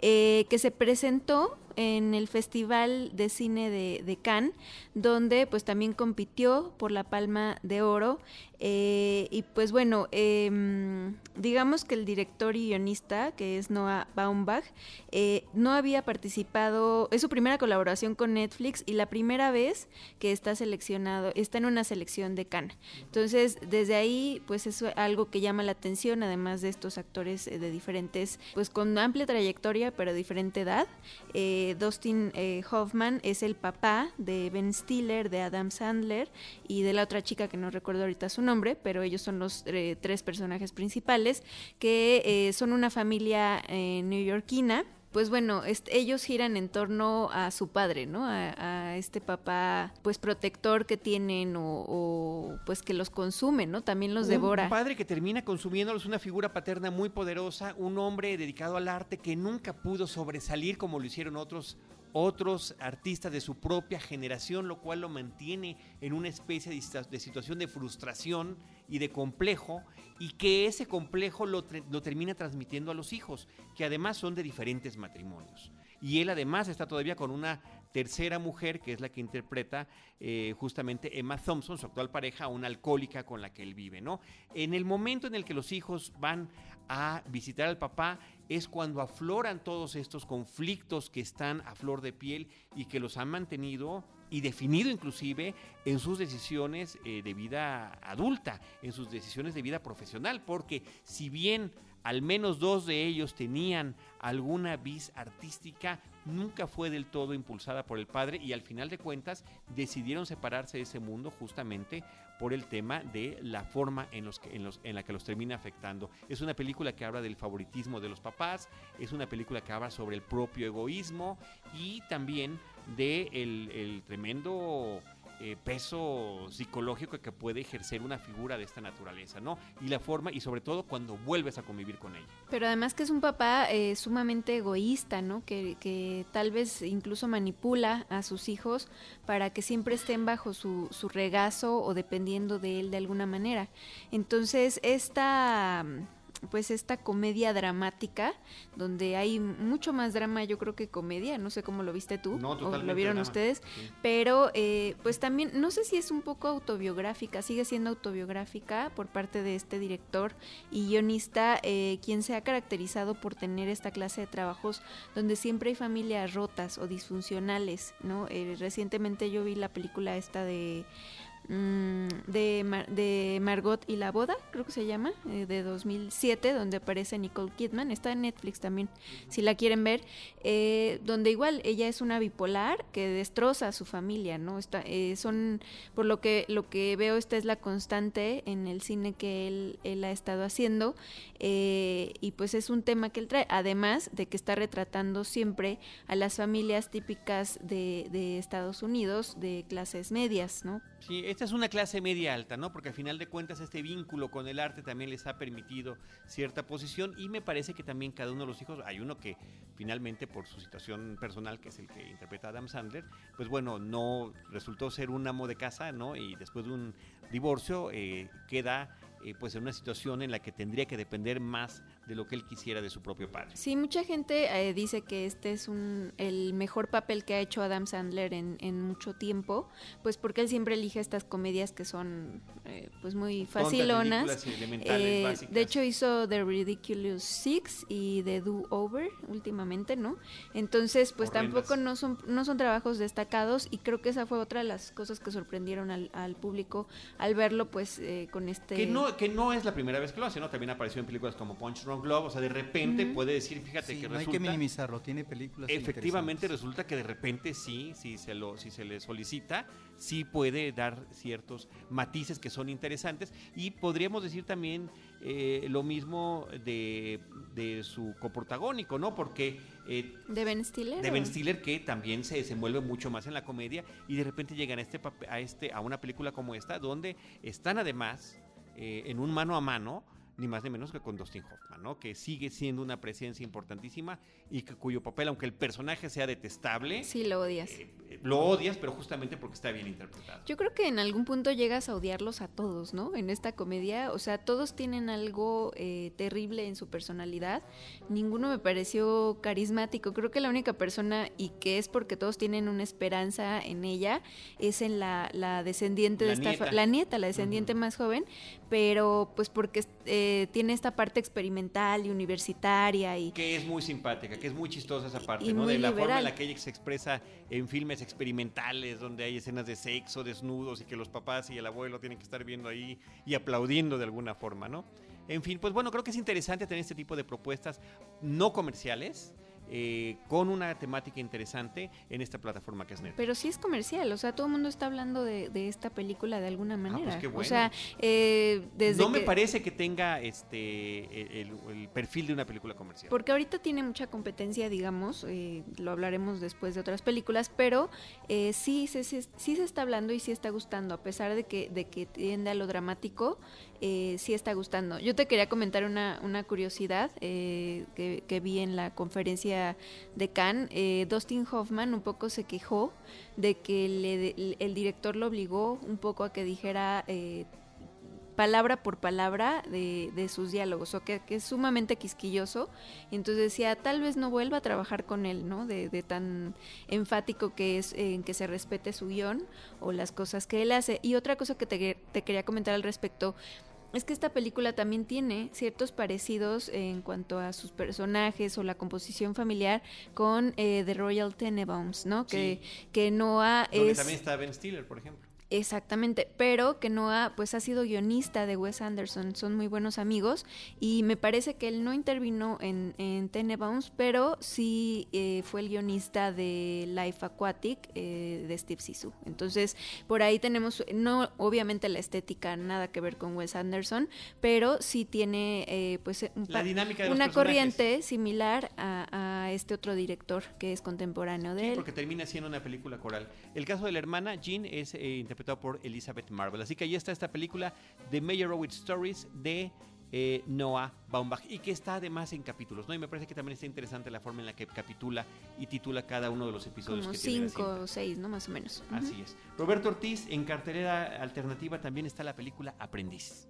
Eh, que se presentó en el Festival de Cine de, de, Cannes, donde pues también compitió por la Palma de Oro. Eh, y pues bueno, em, digamos que el director y guionista, que es Noah Baumbach, eh, no había participado, es su primera colaboración con Netflix y la primera vez que está seleccionado, está en una selección de Cannes. Entonces, desde ahí, pues es algo que llama la atención, además de estos actores eh, de diferentes, pues con amplia trayectoria, pero diferente edad. Dustin eh, Hoffman es el papá de Ben Stiller, de Adam Sandler y de la otra chica que no recuerdo ahorita su nombre, pero ellos son los eh, tres personajes principales que eh, son una familia neoyorquina pues bueno, ellos giran en torno a su padre, ¿no? A, este papá, pues protector que tienen o, pues que los consume, ¿no? También los devora. Un padre que termina consumiéndolos, una figura paterna muy poderosa, un hombre dedicado al arte que nunca pudo sobresalir como lo hicieron otros otros artistas de su propia generación, lo cual lo mantiene en una especie de, situación de frustración y de complejo, y que ese complejo lo, termina transmitiendo a los hijos, que además son de diferentes matrimonios. Y él además está todavía con una tercera mujer, que es la que interpreta eh, justamente Emma Thompson, su actual pareja, una alcohólica con la que él vive, ¿no? En el momento en el que los hijos van a visitar al papá, es cuando afloran todos estos conflictos que están a flor de piel y que los han mantenido y definido inclusive en sus decisiones eh, de vida adulta, en sus decisiones de vida profesional, porque si bien al menos dos de ellos tenían alguna vis artística, nunca fue del todo impulsada por el padre y al final de cuentas decidieron separarse de ese mundo justamente por el tema de la forma en, los que, en, los, en la que los termina afectando. Es una película que habla del favoritismo de los papás, es una película que habla sobre el propio egoísmo y también de el tremendo eh, peso psicológico que puede ejercer una figura de esta naturaleza, ¿no? Y la forma, y sobre todo cuando vuelves a convivir con ella. Pero además que es un papá eh, sumamente egoísta, ¿no? Que, que, tal vez incluso manipula a sus hijos para que siempre estén bajo su, su regazo o dependiendo de él de alguna manera. Entonces, esta pues esta comedia dramática donde hay mucho más drama yo creo que comedia no sé cómo lo viste tú o lo vieron ustedes pero eh, pues también no sé si es un poco autobiográfica sigue siendo autobiográfica por parte de este director y guionista eh, quien se ha caracterizado por tener esta clase de trabajos donde siempre hay familias rotas o disfuncionales no eh, recientemente yo vi la película esta de Mm, de, de, Margot y la boda, creo que se llama, eh, de 2007, donde aparece Nicole Kidman, está en Netflix también, si la quieren ver, eh, donde igual ella es una bipolar que destroza a su familia, ¿no? Está, eh, son, por lo que, lo que veo, esta es la constante en el cine que él, él ha estado haciendo, y pues es un tema que él trae, además de que está retratando siempre a las familias típicas de, de Estados Unidos, de clases medias, ¿no? Sí, esta es una clase media alta, ¿no? Porque al final de cuentas este vínculo con el arte también les ha permitido cierta posición y me parece que también cada uno de los hijos, hay uno que finalmente por su situación personal, que es el que interpreta Adam Sandler, pues bueno, no resultó ser un amo de casa, ¿no? Y después de un divorcio eh, queda eh, pues en una situación en la que tendría que depender más de lo que él quisiera de su propio padre. Sí, mucha gente eh, dice que este es un, el mejor papel que ha hecho Adam Sandler en, en mucho tiempo, pues porque él siempre elige estas comedias que son eh, pues muy facilonas. de hecho hizo The Ridiculous Six y The Do Over últimamente, ¿no? Entonces, pues tampoco no son, no son trabajos destacados y creo que esa fue otra de las cosas que sorprendieron al, al público al verlo pues con este... Que no que no es la primera vez que lo hace, ¿no? También apareció en películas como Punch Love, o sea, de repente puede decir, fíjate que no hay que minimizarlo, tiene películas Efectivamente resulta que de repente sí, sí se lo si se le solicita, sí puede dar ciertos matices que son interesantes y podríamos decir también eh, lo mismo de, de, su coprotagónico, ¿no? Porque... Eh, ¿De Ben Stiller? De Ben Stiller que también se desenvuelve mucho más en la comedia y de repente llegan a, este, a, este, a una película como esta donde están además eh, en un mano a mano ni más ni menos que con Dustin Hoffman, ¿no? Que sigue siendo una presencia importantísima y que, cuyo papel, aunque el personaje sea detestable, sí lo odias. Eh, eh, lo odias, pero justamente porque está bien interpretado. Yo creo que en algún punto llegas a odiarlos a todos, ¿no? En esta comedia, o sea, todos tienen algo eh, terrible en su personalidad. Ninguno me pareció carismático. Creo que la única persona y que es porque todos tienen una esperanza en ella es en la, descendiente de esta, la nieta, la descendiente más joven, pero pues porque eh, tiene esta parte experimental y universitaria y que es muy simpática, que es muy chistosa esa parte, ¿no? De la forma en la que ella se expresa en filmes experimentales donde hay escenas de sexo, desnudos y que los papás y el abuelo tienen que estar viendo ahí y aplaudiendo de alguna forma, ¿no? En fin, pues bueno, creo que es interesante tener este tipo de propuestas no comerciales eh, con una temática interesante en esta plataforma que es Netflix. Pero sí es comercial, o sea, todo el mundo está hablando de, esta película de alguna ah, pues manera. O sea, eh, desde no me parece que tenga este el, perfil de una película comercial. Porque ahorita tiene mucha competencia, digamos, eh, lo hablaremos después de otras películas, pero sí, se, sí se está hablando y sí está gustando, a pesar de que, de que tiende a lo dramático, eh, sí está gustando. Yo te quería comentar una, una curiosidad que, que vi en la conferencia de Cannes, eh, Dustin Hoffman un poco se quejó de que el director lo obligó un poco a que dijera eh, palabra por palabra de, sus diálogos, o que, es sumamente quisquilloso. Y entonces decía, tal vez no vuelva a trabajar con él, ¿no? De, tan enfático que es en que se respete su guion o las cosas que él hace. Y otra cosa que te quería comentar al respecto. Es que esta película también tiene ciertos parecidos en cuanto a sus personajes o la composición familiar con eh, The Royal Tenenbaums, ¿no? Que, que Noah Donde es... también está Ben Stiller, por ejemplo. Exactamente, pero que Noah pues ha sido guionista de Wes Anderson, son muy buenos amigos y me parece que él no intervino en, en Tenenbaums, pero sí eh, fue el guionista de Life Aquatic eh, de Steve Sisu. Entonces por ahí tenemos, no obviamente la estética nada que ver con Wes Anderson, pero sí tiene eh, pues un La pa- dinámica de los una corriente similar a, a este otro director que es contemporáneo de Sí, él. porque termina siendo una película coral. El caso de la hermana, Jean, es eh, interpretado por Elizabeth Marvel. Así que ahí está esta película de Meyerowitz Stories de eh, Noah Baumbach y que está además en capítulos, ¿no? Y me parece que también está interesante la forma en la que capitula y titula cada uno de los episodios como que tiene la cinco o seis, ¿no? Más o menos. Así es. Roberto Ortiz, en cartelera alternativa también está la película Aprendiz.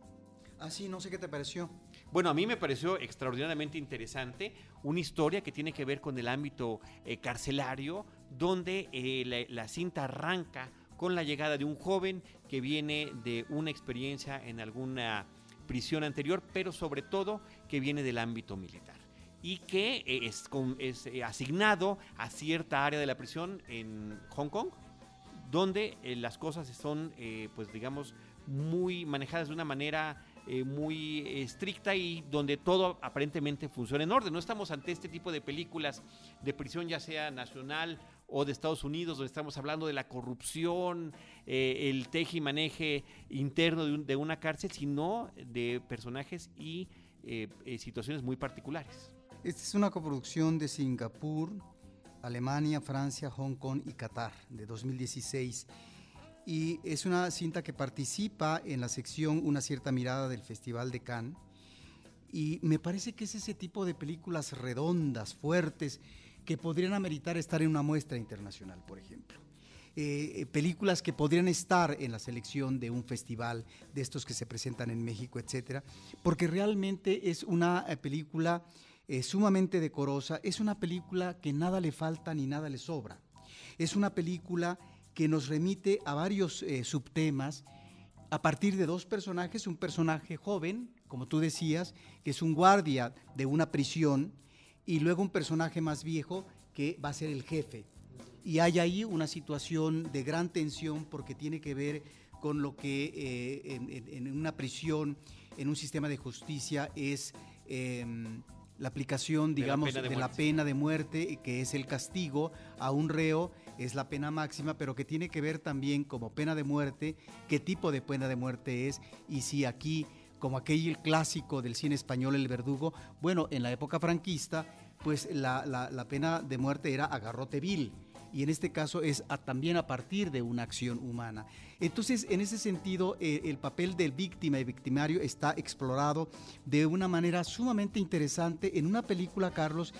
Ah, sí, no sé qué te pareció. Bueno, a mí me pareció extraordinariamente interesante una historia que tiene que ver con el ámbito eh, carcelario, donde eh, la, la cinta arranca con la llegada de un joven que viene de una experiencia en alguna prisión anterior, pero sobre todo que viene del ámbito militar y que es, eh, asignado a cierta área de la prisión en Hong Kong, donde eh, las cosas son, eh, pues digamos, muy manejadas de una manera muy estricta y donde todo aparentemente funciona en orden. No estamos ante este tipo de películas de prisión, ya sea nacional o de Estados Unidos, donde estamos hablando de la corrupción, eh, el teje y maneje interno de, un- de una cárcel, sino de personajes y eh, eh, situaciones muy particulares. Esta es una coproducción de Singapur, Alemania, Francia, Hong Kong y Qatar de 2016. Y es una cinta que participa en la sección Una cierta mirada del Festival de Cannes. Y me parece que es ese tipo de películas redondas, fuertes, que podrían ameritar estar en una muestra internacional, por ejemplo. Eh, eh, películas que podrían estar en la selección de un festival de estos que se presentan en México, etcétera, porque realmente es una eh, película sumamente decorosa, es una película que nada le falta ni nada le sobra. Es una película que nos remite a varios subtemas a partir de dos personajes, un personaje joven, como tú decías, que es un guardia de una prisión, y luego un personaje más viejo que va a ser el jefe. Y hay ahí una situación de gran tensión porque tiene que ver con lo que eh, en, una prisión, en un sistema de justicia, es em, la aplicación, De la digamos, pena de de la pena de muerte, que es el castigo a un reo, es la pena máxima, pero que tiene que ver también como pena de muerte, qué tipo de pena de muerte es, y si aquí, como aquel clásico del cine español, El Verdugo, bueno, en la época franquista, pues la, pena de muerte era a garrote vil, y en este caso es también a partir de una acción humana. Entonces, en ese sentido, eh, el papel del víctima y victimario está explorado de una manera sumamente interesante en una película, Carlos,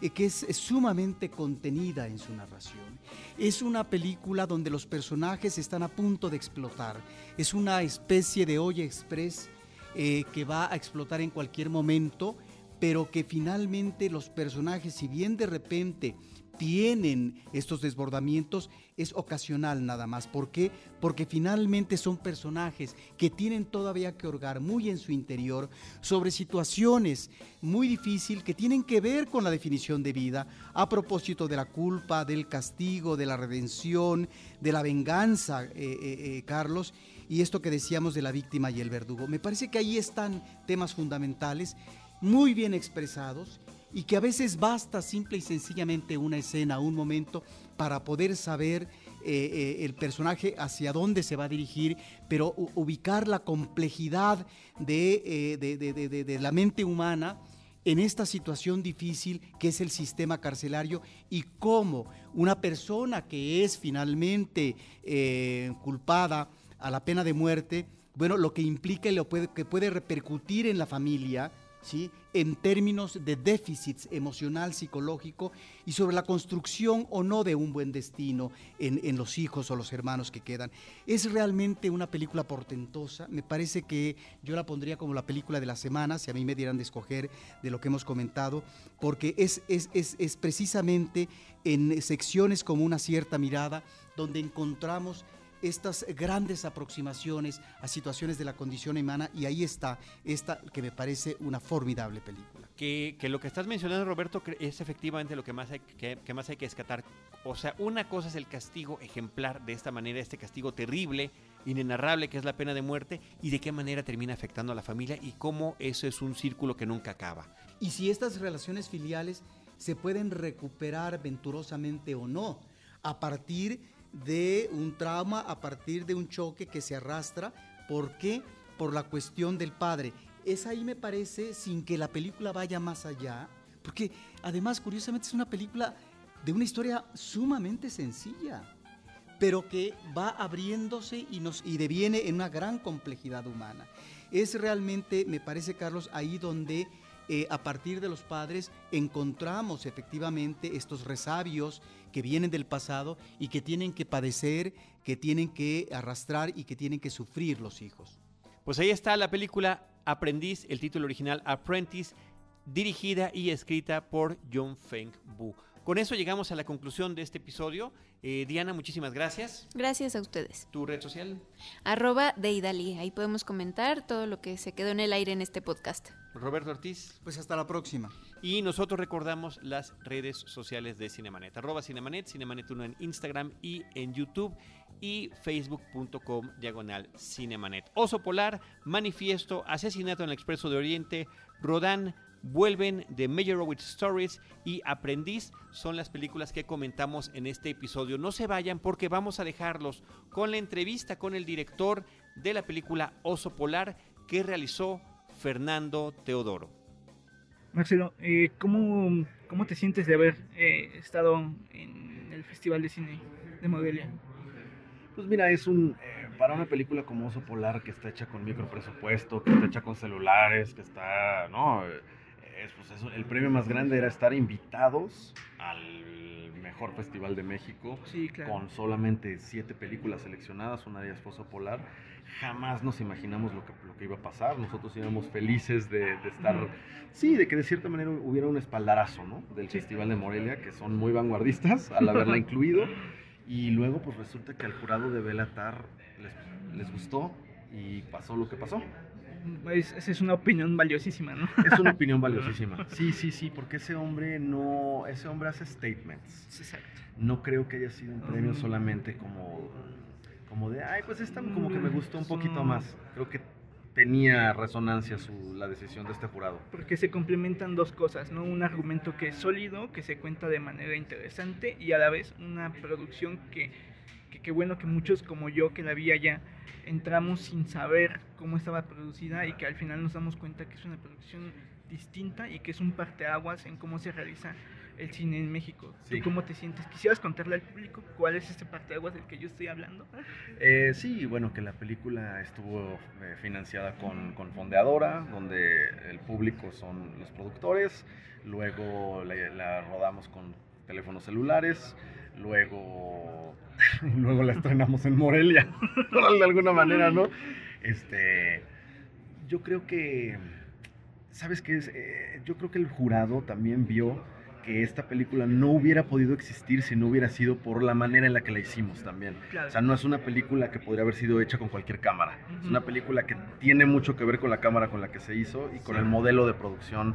eh, que es sumamente contenida en su narración. Es una película donde los personajes están a punto de explotar. Es una especie de olla express eh, que va a explotar en cualquier momento, pero que finalmente los personajes, si bien de repente tienen estos desbordamientos, es ocasional nada más. ¿Por qué? Porque finalmente son personajes que tienen todavía que orgar muy en su interior sobre situaciones muy difíciles que tienen que ver con la definición de vida a propósito de la culpa, del castigo, de la redención, de la venganza, eh, eh, eh, Carlos, y esto que decíamos de la víctima y el verdugo. Me parece que ahí están temas fundamentales muy bien expresados y que a veces basta simple y sencillamente una escena, un momento para poder saber eh, eh, el personaje hacia dónde se va a dirigir, pero ubicar la complejidad de, eh, de- la mente humana en esta situación difícil que es el sistema carcelario y cómo una persona que es finalmente culpada a la pena de muerte, bueno, lo que implica y lo puede, que puede repercutir en la familia, ¿sí? en términos de déficits emocional, psicológico y sobre la construcción o no de un buen destino en, en, los hijos o los hermanos que quedan. Es realmente una película portentosa, me parece que yo la pondría como la película de la semana, si a mí me dieran de escoger de lo que hemos comentado, porque es, es, es, es precisamente en secciones como una cierta mirada donde encontramos estas grandes aproximaciones a situaciones de la condición humana y ahí está esta que me parece una formidable película. Que, que lo que estás mencionando, Roberto, es efectivamente lo que más, hay que, que más hay que descatar. O sea, una cosa es el castigo ejemplar de esta manera, este castigo terrible, inenarrable que es la pena de muerte, y de qué manera termina afectando a la familia y cómo eso es un círculo que nunca acaba. Y si estas relaciones filiales se pueden recuperar venturosamente o no, a partir de un trauma a partir de un choque que se arrastra. ¿Por qué? Por la cuestión del padre. Es ahí, me parece, sin que la película vaya más allá, porque además, curiosamente, es una película de una historia sumamente sencilla, pero que va abriéndose y, nos, y deviene en una gran complejidad humana. Es realmente, me parece, Carlos, ahí donde eh, a partir de los padres encontramos efectivamente estos resabios que vienen del pasado y que tienen que padecer, que tienen que arrastrar y que tienen que sufrir los hijos. Pues ahí está la película Aprendiz, el título original Apprentice, dirigida y escrita por John Feng Bu. Con eso llegamos a la conclusión de este episodio. Eh, Diana, muchísimas gracias. Gracias a ustedes. ¿Tu red social? Arroba de Idali. Ahí podemos comentar todo lo que se quedó en el aire en este podcast. Roberto Ortiz. Pues hasta la próxima. Y nosotros recordamos las redes sociales de Cinemanet. Arroba Cinemanet, Cinemanet1 en Instagram y en YouTube y facebook.com diagonal Cinemanet. Oso Polar, Manifiesto, Asesinato en el Expreso de Oriente, Rodán, Vuelven de Meyerowitz Stories y Aprendiz son las películas que comentamos en este episodio. No se vayan porque vamos a dejarlos con la entrevista con el director de la película Oso Polar que realizó Fernando Teodoro. Marcelo, eh, ¿cómo, ¿cómo, te sientes de haber eh, estado en el Festival de Cine de Modelia? Pues mira, es un eh, para una película como Oso Polar que está hecha con micro presupuesto, que está hecha con celulares, que está, no, es, pues eso, el premio más grande era estar invitados al mejor festival de México sí, claro. con solamente siete películas seleccionadas, una de ellas fue Oso Polar. Jamás nos imaginamos lo que, lo que iba a pasar. Nosotros íbamos felices de, de estar, sí, de que de cierta manera hubiera un espaldarazo, ¿no? Del Sí. Festival de Morelia, que son muy vanguardistas [LAUGHS] al haberla incluido. Y luego, pues resulta que al jurado de Belatar les, les gustó y pasó lo que pasó. Es, esa es una opinión valiosísima, ¿no? Es una [LAUGHS] opinión valiosísima. Sí, sí, sí, porque ese hombre no, ese hombre hace statements. Exacto. No creo que haya sido un premio Mm. solamente como, como de, ay, pues esta como que me gustó un poquito Mm. más. Creo que tenía resonancia su, la decisión de este jurado. Porque se complementan dos cosas, ¿no? Un argumento que es sólido, que se cuenta de manera interesante y a la vez una producción que, que bueno que muchos como yo que la vi allá entramos sin saber cómo estaba producida y que al final nos damos cuenta que es una producción distinta y que es un parteaguas en cómo se realiza el cine en México. Sí. ¿Tú cómo te sientes? ¿Quisieras contarle al público cuál es este parteaguas del que yo estoy hablando? Eh, sí, bueno, que la película estuvo eh, financiada con, con Fondeadora, donde el público son los productores, luego la, la rodamos con teléfonos celulares, luego, [LAUGHS] luego la estrenamos en Morelia, [LAUGHS] de alguna manera, ¿no? Este, yo creo que, ¿sabes qué es? Eh, yo creo que el jurado también vio que esta película no hubiera podido existir si no hubiera sido por la manera en la que la hicimos también. Claro. O sea, no es una película que podría haber sido hecha con cualquier cámara. Es Ujú. una película que tiene mucho que ver con la cámara con la que se hizo y con Sí. el modelo de producción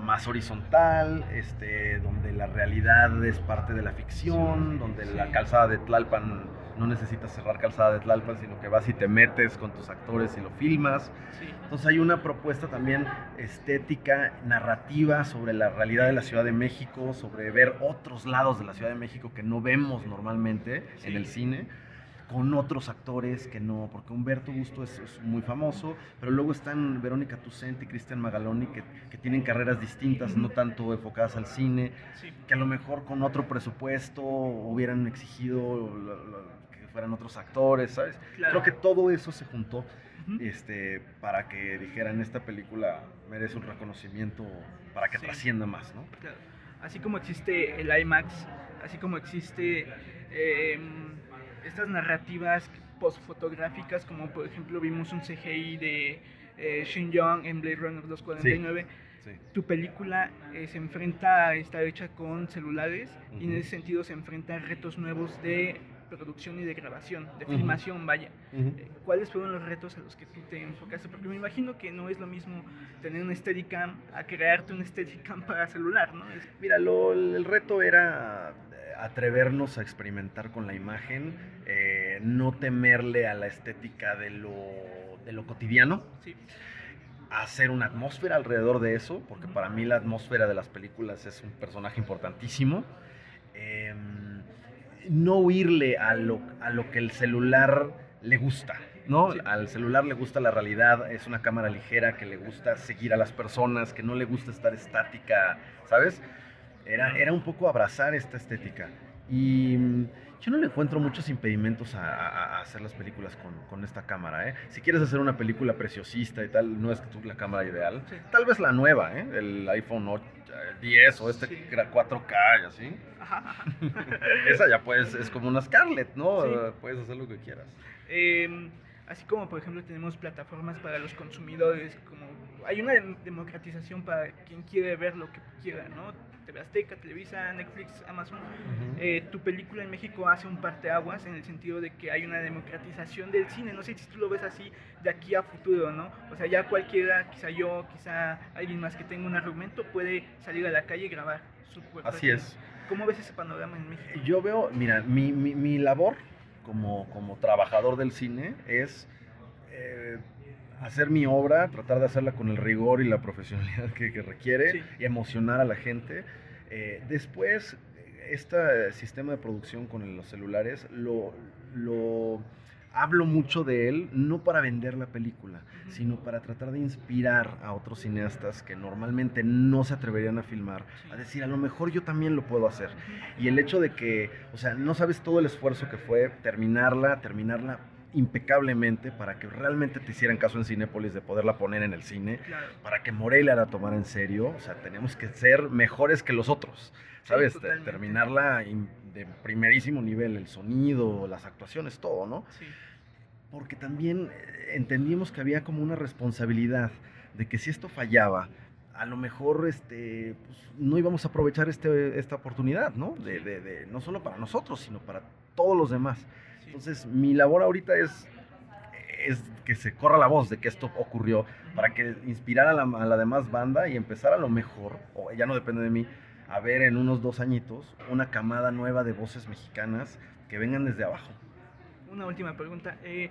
más horizontal, este, donde la realidad es parte de la ficción, donde la calzada de Tlalpan no necesitas cerrar calzada de Tlalpan, sino que vas y te metes con tus actores y lo filmas. Sí. Entonces hay una propuesta también estética, narrativa sobre la realidad de la Ciudad de México, sobre ver otros lados de la Ciudad de México que no vemos normalmente Sí. en el cine, con otros actores que no, porque Humberto Busto es, es muy famoso, pero luego están Verónica Tucent y Cristian Magaloni que, que tienen carreras distintas, no tanto enfocadas al cine, Sí. que a lo mejor con otro presupuesto hubieran exigido lo- lo- que fueran otros actores, ¿sabes? Claro. Creo que todo eso se juntó este, para que dijeran esta película merece un reconocimiento para que Sí. trascienda más, ¿no? Claro. Así como existe el IMAX, así como existe eh, estas narrativas postfotográficas, como por ejemplo vimos un CGI de eh, Shin Young en Blade Runner 249. Sí. Tu película eh, se enfrenta a estar hecha con celulares y en ese sentido se enfrenta a retos nuevos de producción y de grabación, de Ujú. filmación, vaya. Ujú. Eh, ¿Cuáles fueron los retos a los que tú te enfocaste? Porque me imagino que no es lo mismo tener un Steadicam a crearte un Steadicam para celular, ¿no? Es- Mira, lo- el reto era atrevernos a experimentar con la imagen, eh, no temerle a la estética de lo, de lo cotidiano, sí, hacer una atmósfera alrededor de eso, porque para mí la atmósfera de las películas es un personaje importantísimo. Eh, no huirle a lo, a lo que el celular le gusta, ¿no? Sí. Al celular le gusta la realidad, es una cámara ligera que le gusta seguir a las personas, que no le gusta estar estática, ¿sabes? Era, era un poco abrazar esta estética. Y mm, yo no le encuentro muchos impedimentos a, a- a hacer las películas con, con esta cámara, ¿eh? Si quieres hacer una película preciosista y tal, no es tú la cámara ideal. Sí. Tal vez la nueva, ¿eh? El iPhone 8, eh, 10 o este Sí. que era 4K y así. ajá. [LAUGHS] Esa ya puedes, es como una Scarlett, ¿no? Sí. Puedes hacer lo que quieras. Eh, así como por ejemplo tenemos plataformas para los consumidores, como hay una dem- democratización para quien quiere ver lo que quiera, ¿no? TV Azteca, Televisa, Netflix, Amazon. Eh, tu película en México hace un parteaguas en el sentido de que hay una democratización del cine. No sé si tú lo ves así de aquí a futuro, ¿no? O sea, ya cualquiera, quizá yo, quizá alguien más que tenga un argumento, puede salir a la calle y grabar su propia Así es. ¿Cómo ves ese panorama en México? Yo veo, mira, mi, mi- mi labor como, como trabajador del cine es eh, hacer mi obra, tratar de hacerla con el rigor y la profesionalidad que, que requiere Sí. y emocionar a la gente. Eh, después, este sistema de producción con los celulares lo, lo hablo mucho de él, no para vender la película, sino para tratar de inspirar a otros cineastas que normalmente no se atreverían a filmar, a decir, a lo mejor yo también lo puedo hacer. Y el hecho de que, o sea, no sabes todo el esfuerzo que fue terminarla, terminarla impecablemente para que realmente te hicieran caso en Cinépolis de poderla poner en el cine, Claro. para que Morelia la tomara en serio, o sea, tenemos que ser mejores que los otros, ¿sabes? Terminarla in- de primerísimo nivel, el sonido, las actuaciones, todo, ¿no? Sí. porque también eh, entendimos que había como una responsabilidad de que si esto fallaba, a lo mejor este, pues, no íbamos a aprovechar este, esta oportunidad, ¿no? De, de- de- no solo para nosotros, sino para todos los demás. Entonces, mi labor ahorita es, es que se corra la voz de que esto ocurrió, para que inspirara a la, a la demás banda y empezar a lo mejor, o ya no depende de mí, a ver en unos dos añitos una camada nueva de voces mexicanas que vengan desde abajo. Una última pregunta. Eh,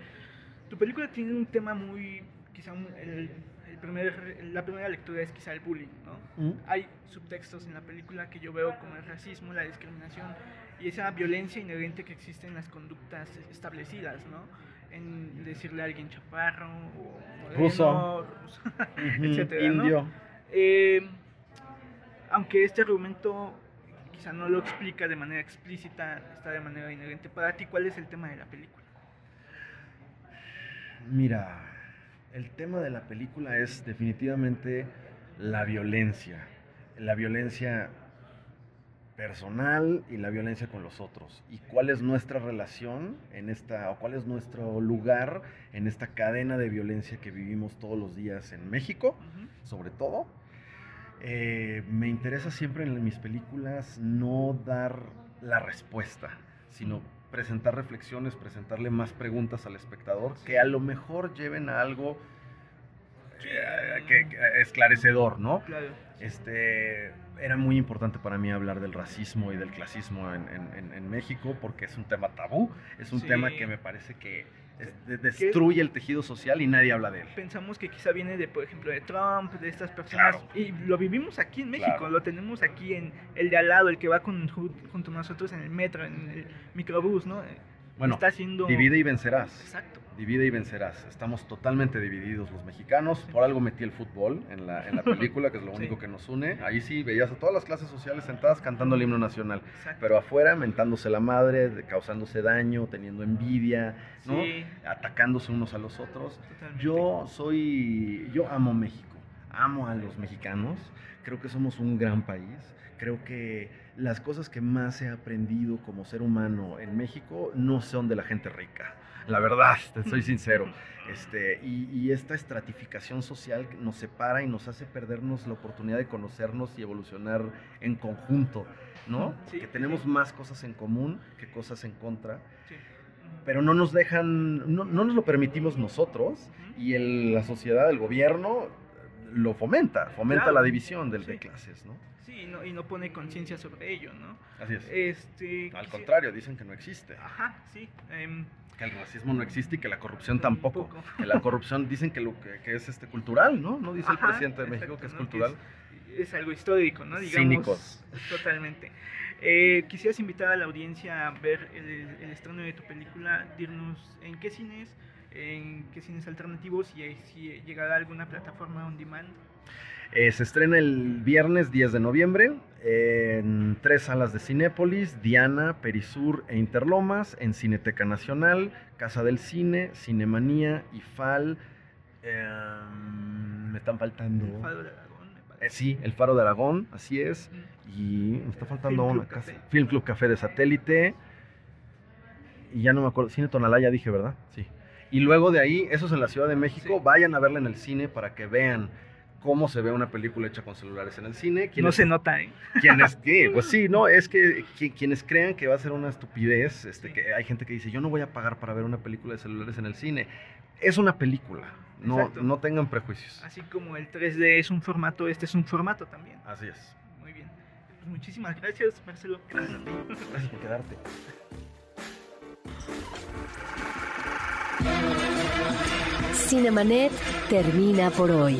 tu película tiene un tema muy, quizá un- el, el primer, la primera lectura es quizá el bullying, ¿no? Hay subtextos en la película que yo veo como el racismo, la discriminación y esa violencia inherente que existe en las conductas establecidas, ¿no? En decirle a alguien chaparro o moreno, Ruso. ruso, [LAUGHS] etcétera, ¿no? Indio. Eh, aunque este argumento quizá no lo explica de manera explícita, está de manera inherente. Para ti, ¿cuál es el tema de la película? Mira, el tema de la película es definitivamente la violencia. La violencia personal y la violencia con los otros. Y cuál es nuestra relación en esta, o cuál es nuestro lugar en esta cadena de violencia que vivimos todos los días en México, Ujú. sobre todo. Eh, me interesa siempre en mis películas no dar la respuesta, sino presentar reflexiones, presentarle más preguntas al espectador que a lo mejor lleven a algo eh, que- que- esclarecedor, ¿no? Claro. Este, era muy importante para mí hablar del racismo y del clasismo en, en- en- en México porque es un tema tabú, es un Sí. tema que me parece que es- de- destruye el tejido social y nadie habla de él. Pensamos que quizá viene de, por ejemplo, de Trump, de estas personas. Claro. Y lo vivimos aquí en México, Claro. lo tenemos aquí en el de al lado, el que va con, ju- junto a nosotros en el metro, en el microbús, ¿no? Bueno, está haciendo... divide y vencerás. Exacto. Divide y vencerás. Estamos totalmente divididos los mexicanos. Por algo metí el fútbol en la, en la [LAUGHS] película, que es lo Sí. único que nos une. Ahí sí veías a todas las clases sociales sentadas cantando el himno nacional. Exacto. Pero afuera, mentándose la madre, causándose daño, teniendo envidia, ¿no? Sí, Atacándose unos a los otros. totalmente. Yo soy, yo amo México, amo a los mexicanos, creo que somos un gran país, creo que las cosas que más he aprendido como ser humano en México no son de la gente rica, la verdad, te soy sincero. Este, y, y esta estratificación social nos separa y nos hace perdernos la oportunidad de conocernos y evolucionar en conjunto, ¿no? Sí, que tenemos sí. más cosas en común que cosas en contra Sí. pero no nos dejan, no, no nos lo permitimos nosotros y el- la sociedad, el gobierno lo fomenta, fomenta Claro. la división del, de clases, ¿no? Y no, y no pone conciencia sobre ello, ¿no? Así es. Este, Al contrario, dicen que no existe, Ajá, sí. em, que el racismo no existe y que la corrupción tampoco. Tampoco. Que la corrupción [LAUGHS] dicen que, lo que, que es este cultural, ¿no? No dice el presidente de México exacto, que es ¿no? cultural. es, es algo histórico, ¿no? Digamos, Cínicos. Totalmente. Eh, quisieras invitar a la audiencia a ver el, el estreno de tu película, dirnos en qué cines, en qué cines alternativos y si llegará a alguna plataforma on demand. Eh, se estrena el viernes 10 de noviembre en tres salas de Cinépolis, Diana, Perisur e Interlomas, en Cineteca Nacional, Casa del Cine, Cinemanía, IFAL. em, me están faltando... El Faro de Aragón, me Eh, parece. sí, el Faro de Aragón, así es. Y me está faltando Film una Club casa. Café. Film Club Café de Satélite. Y ya no me acuerdo. Cine Tonalá, ya dije, ¿verdad? Sí. Y luego de ahí, eso es en la Ciudad de México. Sí. Vayan a verla en el cine para que vean cómo se ve una película hecha con celulares en el cine. No se nota, ¿eh? quienes, sí, [LAUGHS] pues sí, no, es que qui- quienes crean que va a ser una estupidez, este, Sí. que hay gente que dice, yo no voy a pagar para ver una película de celulares en el cine. Es una película. No, Exacto. no tengan prejuicios. Así como el 3D es un formato, este es un formato también. Así es. Muy bien. Pues muchísimas gracias, Marcelo. Gracias a ti. Gracias por quedarte. Cinemanet termina por hoy.